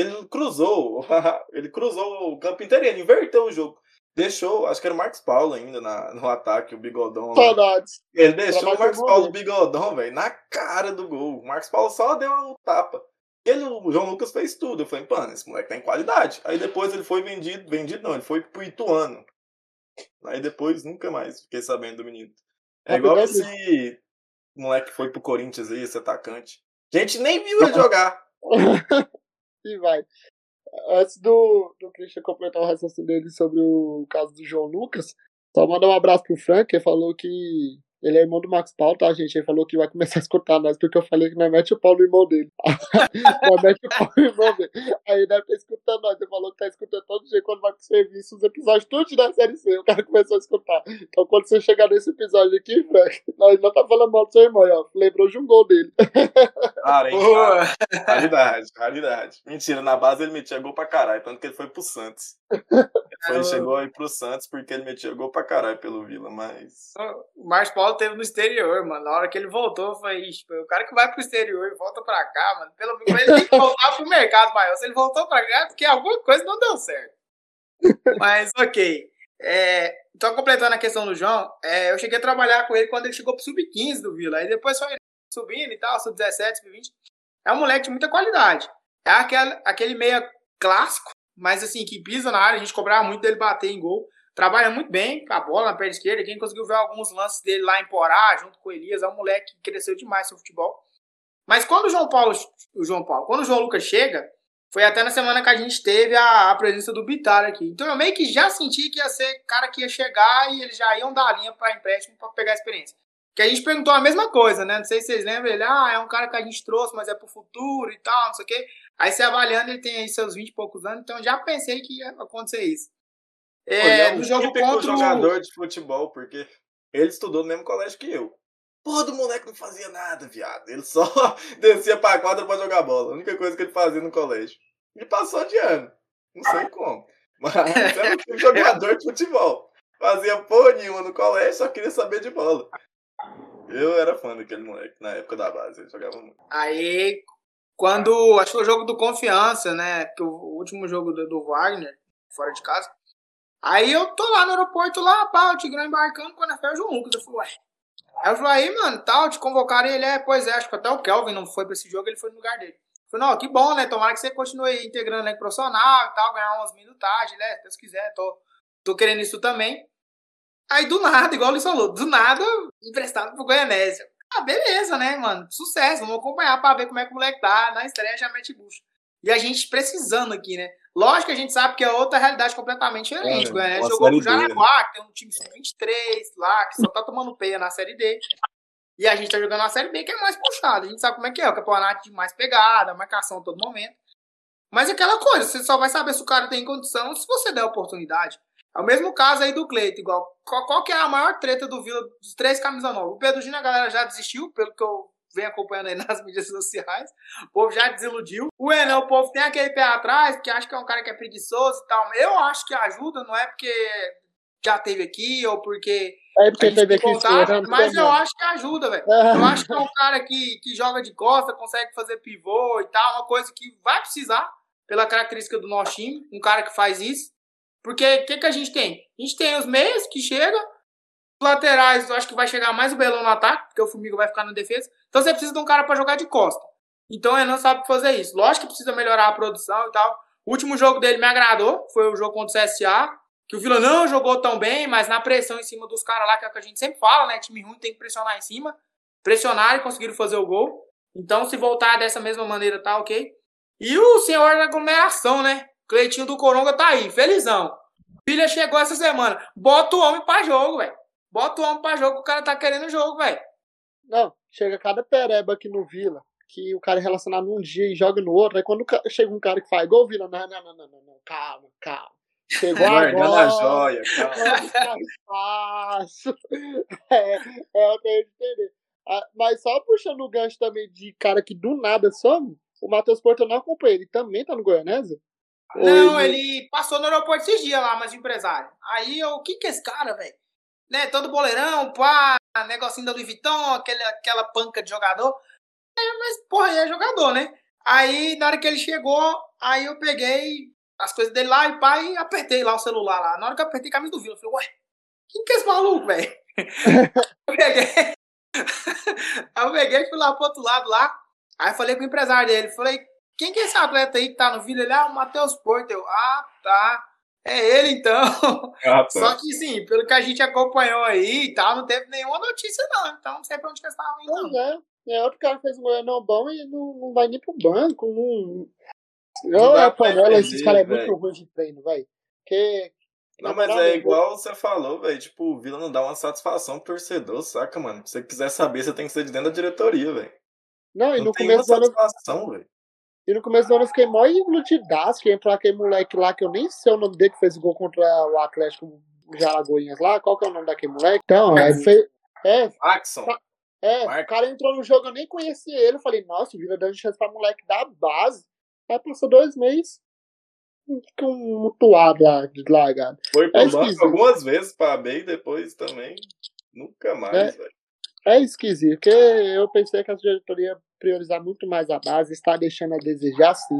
que ele cruzou, <laughs> ele cruzou o campo inteiro, ele inverteu o jogo. Deixou, acho que era o Marcos Paulo ainda na, no ataque, o bigodão. Saudades. Ele deixou o Marcos Paulo o bigodão, velho, na cara do gol. O Marcos Paulo só deu um tapa. Ele, o João Lucas fez tudo. Eu falei, mano, esse moleque tem qualidade. Aí depois ele foi vendido, vendido não, ele foi pro Ituano. Aí depois nunca mais fiquei sabendo do menino. É, é igual esse moleque foi pro Corinthians aí, esse atacante. A gente nem viu <laughs> ele jogar. <laughs> e vai. Antes do, do Christian completar o raciocínio dele sobre o caso do João Lucas, só mandar um abraço pro Frank, que falou que ele é irmão do Max Paulo, tá, gente? Ele falou que vai começar a escutar nós, porque eu falei que não é mete o pau no irmão dele. <laughs> não é mete o pau no irmão dele. Aí ele deve estar escutando nós. Ele falou que tá escutando todo dia quando vai pro serviço, os episódios todos da série C. O cara começou a escutar. Então quando você chegar nesse episódio aqui, Frank, nós não tá falando mal do seu irmão, ó. Lembrou de um gol dele. <laughs> Cara, hein? Raridade, raridade. Mentira, na base ele metia gol pra caralho, tanto que ele foi pro Santos. <laughs> Foi, chegou aí pro Santos porque ele metia gol pra caralho pelo Vila, mas. O Marcos Paulo teve no exterior, mano. Na hora que ele voltou, foi isso. O cara que vai pro exterior e volta pra cá, mano. Pelo menos ele tem que voltar pro mercado maior. Se ele voltou pra cá, é porque alguma coisa não deu certo. <laughs> Mas, ok. É, então, completando a questão do João, é, eu cheguei a trabalhar com ele quando ele chegou pro sub-15 do Vila. Aí depois foi subindo e tal, sub-17, sub-20. É um moleque de muita qualidade. É aquele, aquele meia clássico, mas assim, que pisa na área. A gente cobrava muito dele bater em gol trabalha muito bem com a bola na perna esquerda. Quem conseguiu ver alguns lances dele lá em Porá, junto com o Elias, é um moleque que cresceu demais no futebol. Mas quando o João Paulo, o João Paulo, quando o João Lucas chega, foi até na semana que a gente teve a, a presença do Bitar aqui. Então eu meio que já senti que ia ser cara que ia chegar e eles já iam dar a linha para empréstimo para pegar a experiência. que a gente perguntou a mesma coisa, né? Não sei se vocês lembram, ele, ah, é um cara que a gente trouxe, mas é pro futuro e tal, não sei o quê. Aí você avaliando, ele tem aí seus 20 e poucos anos, então já pensei que ia acontecer isso. É, é no jogo contra o jogador de futebol, porque ele estudou no mesmo colégio que eu. Porra, do moleque não fazia nada, viado. Ele só <laughs> descia pra quadra pra jogar bola. A única coisa que ele fazia no colégio. E passou de ano. Não sei como. Mas <laughs> era um <laughs> jogador de futebol. Fazia porra nenhuma no colégio, só queria saber de bola. Eu era fã daquele moleque na época da base, ele jogava muito. Aí, quando. Acho que foi o jogo do Confiança, né? Que o último jogo do, do Wagner, fora de casa. Aí eu tô lá no aeroporto, lá, pá, o Tigrão embarcando com a NFL João Lucas. Eu falei, ué. Aí eu falei, aí, mano, tal, te convocaram ele, é, pois é, acho que até o Kelvin não foi pra esse jogo, ele foi no lugar dele. Eu falei, não, que bom, né? Tomara que você continue integrando né, profissional e tal, ganhar umas minutagens, né? Se Deus quiser, tô, tô querendo isso também. Aí do nada, igual o Luiz falou, do nada, emprestado pro Goianésia. Ah, beleza, né, mano? Sucesso, vamos acompanhar pra ver como é que o moleque tá. Na estreia já mete bucho. E a gente precisando aqui, né? Lógico que a gente sabe que é outra realidade completamente diferente. É, Goianese jogou com o Jaraguá, que tem um time sub-23 lá, que só tá tomando peia na Série D. E a gente tá jogando na Série B, que é mais puxada. A gente sabe como é que é. O campeonato de mais pegada, marcação a todo momento. Mas é aquela coisa, você só vai saber se o cara tem condição se você der oportunidade. É o mesmo caso aí do Cleito, igual. Qual, qual, que é a maior treta do Vila dos três camisas novas? O Pedro Gino, a galera já desistiu, pelo que eu venho acompanhando aí <laughs> nas mídias sociais. O povo já desiludiu. O Enan, o povo tem aquele pé atrás, porque acha que é um cara que é preguiçoso e tal. Eu acho que ajuda, não é porque já teve aqui ou porque. É porque teve aqui contato, Mas eu acho que ajuda, velho. <laughs> Eu acho que é um cara que, que joga de costa, consegue fazer pivô e tal, uma coisa que vai precisar pela característica do nosso time, um cara que faz isso. Porque o que, que a gente tem? A gente tem os meias que chegam, laterais, eu acho que vai chegar mais o Belão no ataque, porque o Fumiga vai ficar na defesa. Então você precisa de um cara para jogar de costa. Então ele não sabe fazer isso. Lógico que precisa melhorar a produção e tal. O último jogo dele me agradou, foi o jogo contra o CSA, que o Vila não jogou tão bem, mas na pressão em cima dos caras lá, que é o que a gente sempre fala, né? Time ruim tem que pressionar em cima. Pressionaram e conseguiram fazer o gol. Então, se voltar dessa mesma maneira, tá ok. E o senhor da aglomeração, né? Cleitinho do Coronga tá aí, felizão. Filha chegou essa semana. Bota o homem pra jogo, velho. Bota o homem pra jogo, o cara tá querendo jogo, velho. Não, chega cada pereba aqui no Vila, que o cara é relacionado num dia e joga no outro. Aí quando chega um cara que faz igual o Vila, não, não, não, não, não, não calma, calma. Chegou agora. a joia, calma. <laughs> É, é o que eu entender. Ah, mas só puxando o gancho também de cara que do nada some, o Matheus Porto não acompanha, ele também tá no Goianésia? Não, ele... ele... passou no aeroporto esses dias lá, mas empresário. Aí eu, o que que é esse cara, velho? Né, todo boleirão, pá, negocinho da Louis Vuitton, aquele, aquela panca de jogador. Aí, mas, porra, ele é jogador, né? Aí, na hora que ele chegou, aí eu peguei as coisas dele lá e pá, e apertei lá o celular lá. Na hora que eu apertei camisa do Vila, eu falei, ué, quem que é esse maluco, velho? <laughs> eu peguei. aí <laughs> eu peguei e fui lá pro outro lado lá. Aí falei com o empresário dele, falei, quem que é esse atleta aí que tá no vídeo? Ele, ah, o Matheus Porto. Eu, ah, tá. É ele então. Ah. Só que sim, pelo que a gente acompanhou aí e tal, não teve nenhuma notícia, não. Então não sei pra onde que estava indo. Pois é. É outro cara que fez um goiano bom e não, não vai nem pro banco. Não. A panela, esses caras é muito ruim de treino, velho. Porque. Não, mas é igual você falou, velho. Tipo, o Vila não dá uma satisfação pro torcedor, saca, mano? Se você quiser saber, você tem que ser de dentro da diretoria, velho. Não, e não no começo do ano. velho. E no começo do ano eu fiquei mó iludidaço que entrou aquele moleque lá, que eu nem sei o nome dele, que fez o gol contra o Atlético de Alagoinhas lá. Qual que é o nome daquele moleque? Então, é, fez, é, Axon. É, Marcos. o cara entrou no jogo, eu nem conhecia ele. Eu falei, nossa, o Vila dando chance pra moleque da base. Aí passou dois meses com um mutuado lá, deslagado. Foi pro é banco algumas vezes pra B e depois também. Nunca mais, é, velho. É esquisito, porque eu pensei que a diretoria priorizar muito mais a base, está deixando a desejar sim.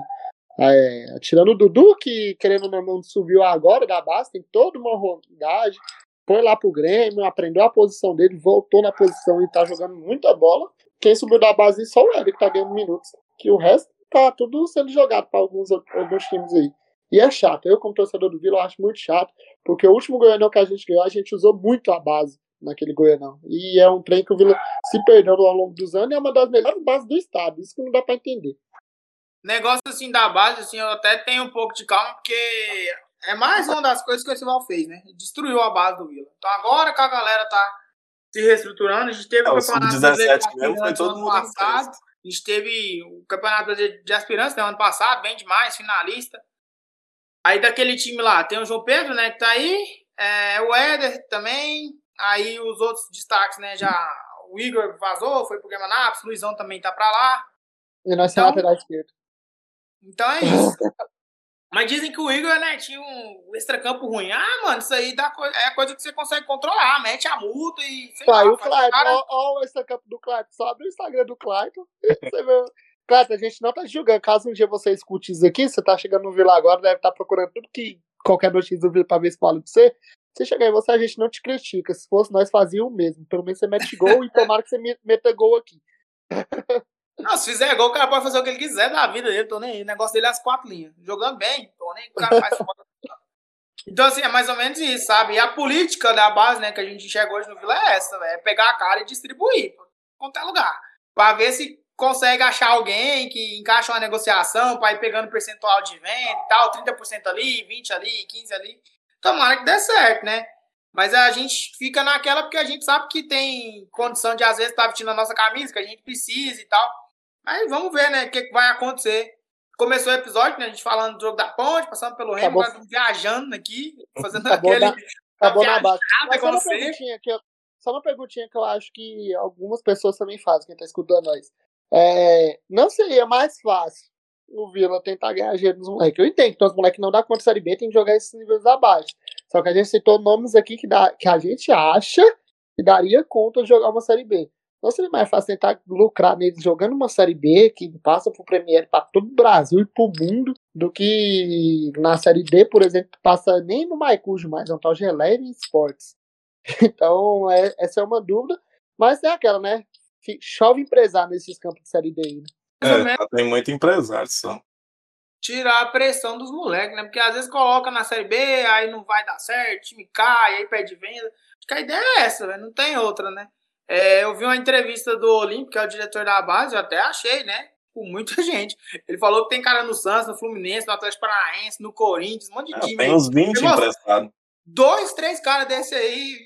É, tirando o Dudu, que querendo ou não subiu agora da base, tem toda uma rodagem, foi lá pro Grêmio, aprendeu a posição dele, voltou na posição e tá jogando muita bola. Quem subiu da base só o Eric, que tá ganhando minutos. Que o resto tá tudo sendo jogado para alguns, alguns times aí. E é chato. Eu, como torcedor do Vila, eu acho muito chato, porque o último Goianão que a gente ganhou, a gente usou muito a base naquele Goianão. E é um trem que o Vila se perdeu ao longo dos anos e é uma das melhores bases do estado. Isso que não dá para entender. Negócio assim da base, assim, eu até tenho um pouco de calma, porque é mais uma das coisas que o Estival fez, né? Destruiu a base do Vila. Então agora que a galera tá se reestruturando. A gente teve É, o campeonato Sub-17 mesmo foi ano passado. A gente teve o campeonato brasileiro de aspirantes né, ano passado, bem demais, finalista. Aí daquele time lá, tem o João Pedro, né, que tá aí, é, o Éder também, aí os outros destaques, né, já o Igor vazou, foi pro o Luizão também tá pra lá. E nós Então- então... lateral esquerdo. Então é isso. <laughs> Mas dizem que o Igor, né, tinha um extracampo ruim. Ah, mano, isso aí dá co- é coisa que você consegue controlar. Mete a multa e. Sei Saiu lá, o Clayton, cara- ó, ó o Instagram do Clayton, só abre o Instagram do Clayton. <laughs> Você vê. Clayton, a gente não tá julgando. Caso um dia você escute isso aqui, você tá chegando no Vila agora, deve estar procurando tudo que qualquer notícia do Vila pra ver se fala de você. Se chegar em você, a gente não te critica. Se fosse nós, fazia o mesmo. Pelo menos você mete gol e tomara que você me- meta gol aqui. <laughs> Não, se fizer gol, o cara pode fazer o que ele quiser da vida dele. Tô nem aí. O negócio dele é as quatro linhas. Jogando bem, tô nem o cara faz. <laughs> Então, assim, é mais ou menos isso, sabe? E a política da base, né, que a gente enxerga hoje no Vila é essa. É pegar a cara e distribuir pra qualquer lugar. Pra ver se consegue achar alguém que encaixa uma negociação pra ir pegando percentual de venda e tal, 30% ali, 20% ali, 15% ali. Tomara que dê certo, né? Mas a gente fica naquela porque a gente sabe que tem condição de, às vezes, estar vestindo a nossa camisa, que a gente precisa e tal. Aí vamos ver, né, o que, que vai acontecer. Começou o episódio, né, a gente falando do jogo da ponte, passando pelo Remo, Acabou. estamos viajando aqui, fazendo Acabou aquele... na- Acabou na base. <laughs> Mas só uma, perguntinha que eu, só uma perguntinha que eu acho que algumas pessoas também fazem, quem tá escutando nós. É, não seria mais fácil o Vila tentar ganhar dinheiro nos moleques? Eu entendo que então, os moleques não dá conta de Série B, tem que jogar esses níveis abaixo. Só que a gente citou nomes aqui que, dá, que a gente acha que daria conta de jogar uma Série B. Não seria mais fácil tentar lucrar neles jogando uma Série B que passa pro Premier para todo o Brasil e pro mundo do que na Série D, por exemplo, que passa nem no Maicujo mais, é um tal de Eleven. <laughs> Então, é- essa é uma dúvida. Mas é aquela, né? Chove empresário nesses campos de Série D ou É, menos tem muito empresário só. tirar a pressão dos moleques, né? Porque às vezes coloca na Série B, aí não vai dar certo, o time cai, aí perde venda. Acho que a ideia é essa, velho, não tem outra, né? É, eu vi uma entrevista do Olímpico, que é o diretor da base, eu até achei, né? Com muita <laughs> gente. Ele falou que tem cara no Santos, no Fluminense, no Atlético Paranaense, no Corinthians, um monte de Ah, time. tem aí. uns 20 Irmão, emprestados. Dois, três caras desse aí,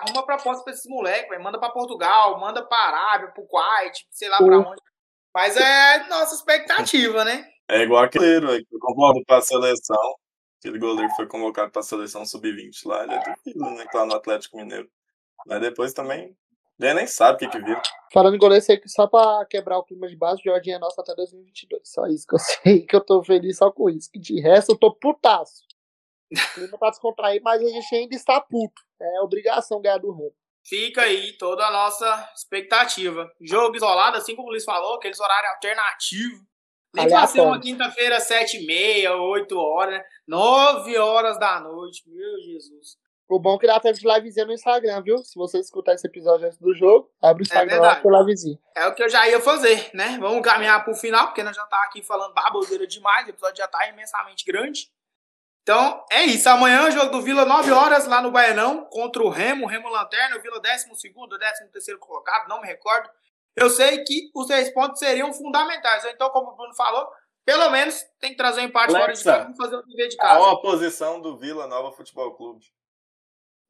arruma proposta pra esses moleques. Manda pra Portugal, manda pra Arábia, pro Kuwait, sei lá pra Pô. onde. Mas é nossa expectativa, né? É igual aquele goleiro aí que foi convocado pra seleção. Aquele goleiro que foi convocado pra seleção sub-20 lá. Ele é Vila, né? Que lá no Atlético Mineiro. Mas depois também. Ele nem sabe o que que vira. Falando em goleiro, sei que só pra quebrar o clima de base, o Jorginho é nosso até 2022. Só isso que eu <laughs> sei, que eu tô feliz só com isso. Que de resto, eu tô putaço. O clima tá descontraído, mas a gente ainda está puto. É obrigação ganhar do Remo. Fica aí toda a nossa expectativa. Jogo isolado, assim como o Luiz falou, aqueles horários alternativos. Nem pra ser uma quinta-feira, sete e meia, oito horas, né? Nove horas da noite, meu Jesus. O bom é que dá tempo de livezinha no Instagram, viu? Se você escutar esse episódio antes do jogo, abre o Instagram lá verdade. que é livezinha. É o que eu já ia fazer, né? Vamos caminhar pro final, porque nós já tá aqui falando baboseira demais, o episódio já tá imensamente grande. Então, é isso. Amanhã, jogo do Vila, 9 horas, lá no Baianão, contra o Remo, Remo Lanterna, o Vila 12 º, 13 colocado, não me recordo. Eu sei que os três pontos seriam fundamentais. Então, como o Bruno falou, pelo menos tem que trazer um empate fora de casa e fazer o dever de casa. Qual a posição do Vila Nova Futebol Clube?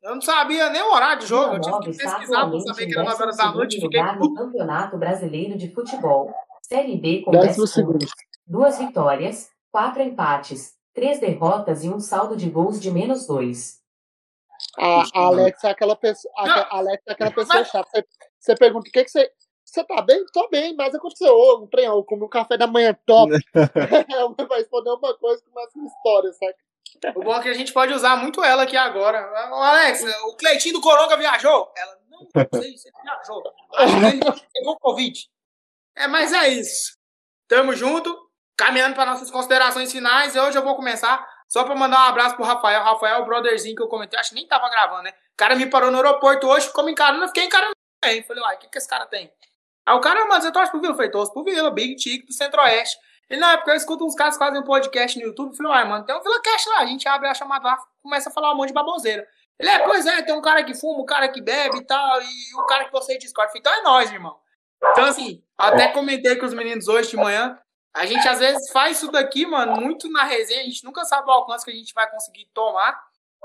Eu não sabia nem o horário de jogo, eu tive que pesquisar atualmente saber que era 9 horas da 12º noite. Fiquei no Campeonato Brasileiro de Futebol. Série B com Décimo 10 segundo. pontos, duas vitórias, quatro empates, três derrotas e um saldo de gols de menos dois. A, a Alex é aquela pessoa. A, Não. a Alex é aquela pessoa chata. Você, você pergunta o que, que você. Você tá bem? Tô bem, mas aconteceu ô, um trem, eu comi um café da manhã top. <laughs> <laughs> Ela vai responder uma coisa com mais uma história, saca? O bom é que a gente pode usar muito ela aqui agora. Ô, Alex, o Cleitinho do Coronga viajou? Ela, não sei se ele viajou. Acho que ele pegou Covid. É, mas é isso. Tamo junto. Caminhando para nossas considerações finais. Hoje eu vou começar só para mandar um abraço pro Rafael. Rafael, o brotherzinho que eu comentei. Acho que nem tava gravando, né? O cara me parou no aeroporto hoje, ficou me encarando. Eu fiquei encarando também. Falei, uai, o que, que esse cara tem? Aí o cara, mano, você torce pro Vila? Eu falei, torce pro Vila, Big Tick do Centro-Oeste. Ele, não, é porque eu escuto uns caras que fazem um podcast no YouTube. Falei, uai, mano, tem um VilaCast lá. A gente abre a chamada lá, começa a falar um monte de baboseira. Ele, é, pois é, tem um cara que fuma, um cara que bebe e tal, e o cara que você discorda. Falei, então é nós, irmão. Então, assim, até comentei com os meninos hoje de manhã. A gente às vezes faz isso daqui, mano, muito na resenha. A gente nunca sabe o alcance que a gente vai conseguir tomar.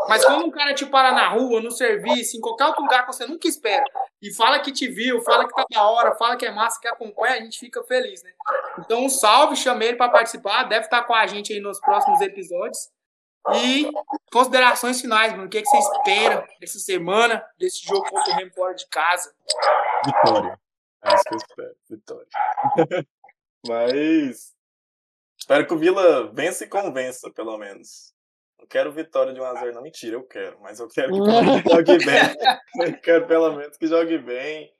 Mas quando um cara te para na rua, no serviço, em qualquer outro lugar que você nunca espera, e fala que te viu, fala que tá da hora, fala que é massa, que acompanha, a gente fica feliz, né? Então, um salve, chamei ele para participar, deve estar com a gente aí nos próximos episódios. E considerações finais, mano. O que, é que você espera dessa semana, desse jogo contra o Remo fora de casa? Vitória. É isso que eu espero. Vitória. <laughs> Mas espero que o Vila vença e convença, pelo menos. Não quero vitória de 1x0, não. Mentira, eu quero. Mas eu quero que jogue bem. <laughs> Eu quero pelo menos que jogue bem.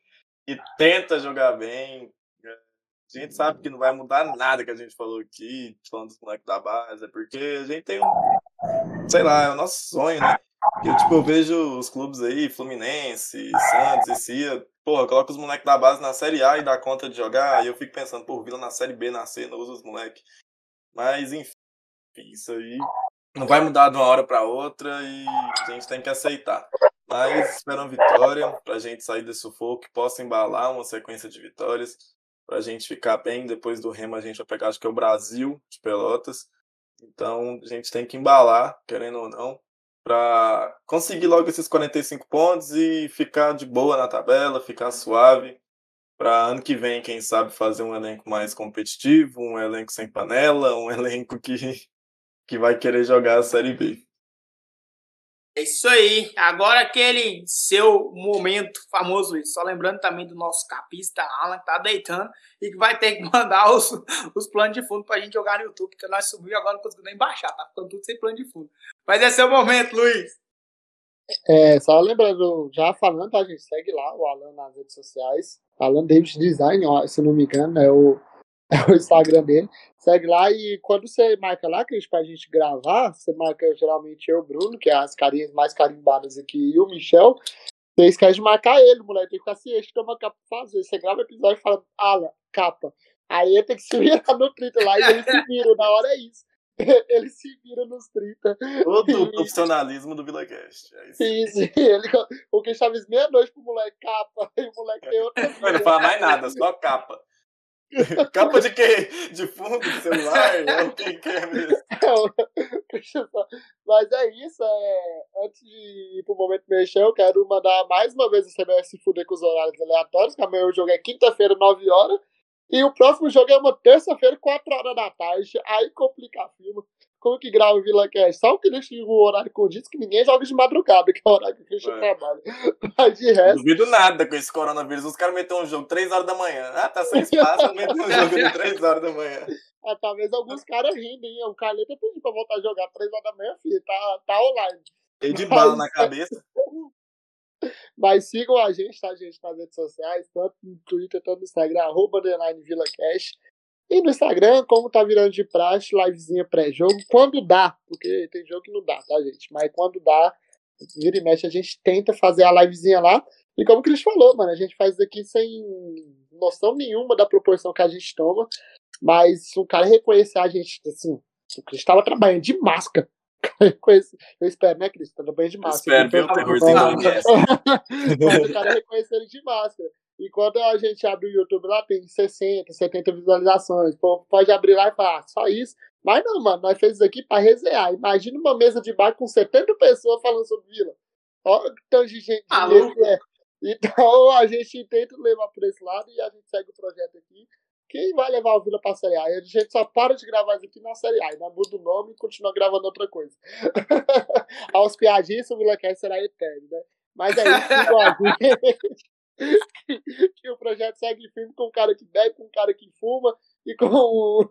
E tenta jogar bem. A gente sabe que não vai mudar nada que a gente falou aqui, falando dos moleques da base, é porque a gente tem um. Sei lá, é o nosso sonho, né? Eu, tipo, eu vejo os clubes aí, Fluminense, Santos e Cia, porra, coloca os moleques da base na Série A e dá conta de jogar, e eu fico pensando, pô, Vila na Série B, na C, não usa os moleques. Mas, enfim, isso aí não vai mudar de uma hora para outra e a gente tem que aceitar. Mas espero uma vitória pra gente sair desse sufoco, que possa embalar uma sequência de vitórias para a gente ficar bem. Depois do Remo, a gente vai pegar, acho que é o Brasil de Pelotas. Então, a gente tem que embalar, querendo ou não, para conseguir logo esses 45 pontos e ficar de boa na tabela, ficar suave. Para ano que vem, quem sabe, fazer um elenco mais competitivo, um elenco sem panela, um <laughs> elenco que, que vai querer jogar a Série B. É isso aí. Agora aquele seu momento famoso, Luiz. Só lembrando também do nosso capista Alan, que tá deitando e que vai ter que <laughs> mandar os, os planos de fundo pra gente jogar no YouTube, porque nós subiu agora não conseguimos nem baixar, tá ficando tudo sem plano de fundo. Mas é seu momento, Luiz. É, só lembrando, já falando, tá, gente? Segue lá o Alan nas redes sociais. Alan David Design, ó, se não me engano, é o <laughs> é o Instagram dele. Segue lá e quando você marca lá, Cris, pra gente gravar, você marca geralmente eu, Bruno, que é as carinhas mais carimbadas aqui, e o Michel. Você esquece de marcar ele, moleque. Tem que ficar assim, tem uma capa pra fazer. Você grava o episódio e fala, ala, capa. Aí ele tem que se virar no 30 lá e ele se vira, na hora é isso. <laughs> Ele se vira nos 30. Todo o <laughs> profissionalismo do VilaCast. É isso. Isso, ele, o que chama meia-noite pro moleque capa, e o moleque tem outra. Não, não fala mais nada, só capa. <laughs> Capa de quê? De fundo de celular? <laughs> é o que é mesmo? <laughs> Mas é isso. É... Antes de ir pro momento mexer, eu quero mandar mais uma vez o CBS se fuder com os horários aleatórios, que amanhã o jogo é quinta-feira, 9 horas. E o próximo jogo é uma terça-feira, 4 horas da tarde. Aí complica a firma. Como que grava o Vila Cast? Só o que deixa o horário condiz que ninguém joga de madrugada, que é o horário que o Christian é. trabalha. Mas de resto. Duvido nada com esse coronavírus. Os caras meteram um jogo 3 horas da manhã. Ah, tá sem espaço, metem um jogo de 3 horas da manhã. Ah, talvez alguns caras rindem. O Carleta pediu pra voltar a jogar 3 horas da manhã, filho. Tá, tá online. E de bala na cabeça. <laughs> Mas sigam a gente, tá, gente, nas redes sociais, tanto no Twitter, tanto no Instagram, arroba VilaCash. E no Instagram, como tá virando de praxe, livezinha pré-jogo, quando dá, porque tem jogo que não dá, tá, gente? Mas quando dá, vira e mexe, a gente tenta fazer a livezinha lá. E como o Cris falou, mano, a gente faz isso aqui sem noção nenhuma da proporção que a gente toma. Mas o cara reconhecer a gente, assim, o Cris tava trabalhando de máscara. <laughs> Eu espero, né, Cris? Tá trabalhando de máscara. Espero, viu? Terrorzinho Mas <laughs> o cara reconhecer ele de máscara. E quando a gente abre o YouTube lá, tem 60, 70 visualizações. Pô, pode abrir lá e falar, ah, só isso. Mas não, mano, nós fez isso aqui pra resenhar. Imagina uma mesa de bar com 70 pessoas falando sobre Vila. Olha o tanto de gente que é. Então <laughs> a gente tenta levar por esse lado e a gente segue o projeto aqui. Quem vai levar o Vila pra Série A? A gente só para de gravar isso aqui na Série A. Ainda muda o nome e continua gravando outra coisa. <laughs> Aos piadinhos, o Vila quer será eterno, né? Mas é isso, igual <laughs> que o projeto segue firme com o cara que bebe, com o cara que fuma e com o,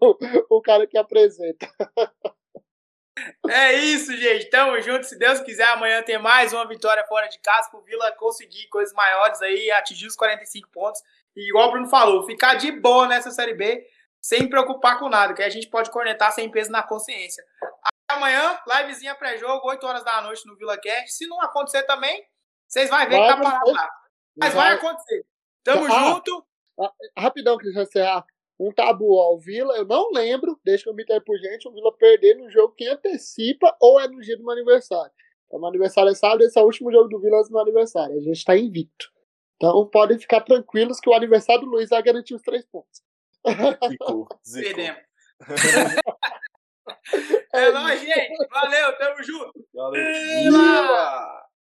o cara que apresenta. É isso, gente. Tamo junto. Se Deus quiser, amanhã tem mais uma vitória fora de casa pro Vila conseguir coisas maiores aí, atingir os 45 pontos. E igual o Bruno falou, ficar de boa nessa Série B, sem preocupar com nada, que a gente pode cornetar sem peso na consciência. Amanhã, livezinha pré-jogo, 8 horas da noite no Vila Cast. Se não acontecer também, vocês vão ver que tá parado lá. Mas vai acontecer. Tamo ah, junto. Rapidão, Cristian Serra. Um tabu ao Vila, eu não lembro, deixa eu me ter por gente, o Vila perder no jogo que antecipa ou é no dia do meu aniversário. Então, meu aniversário é sábado, esse é o último jogo do Vila antes do meu aniversário. A gente tá invicto. Então, podem ficar tranquilos que o aniversário do Luiz vai garantir os três pontos. Ficou. Perdemos. <laughs> É nóis, gente. Valeu, tamo junto. Valeu.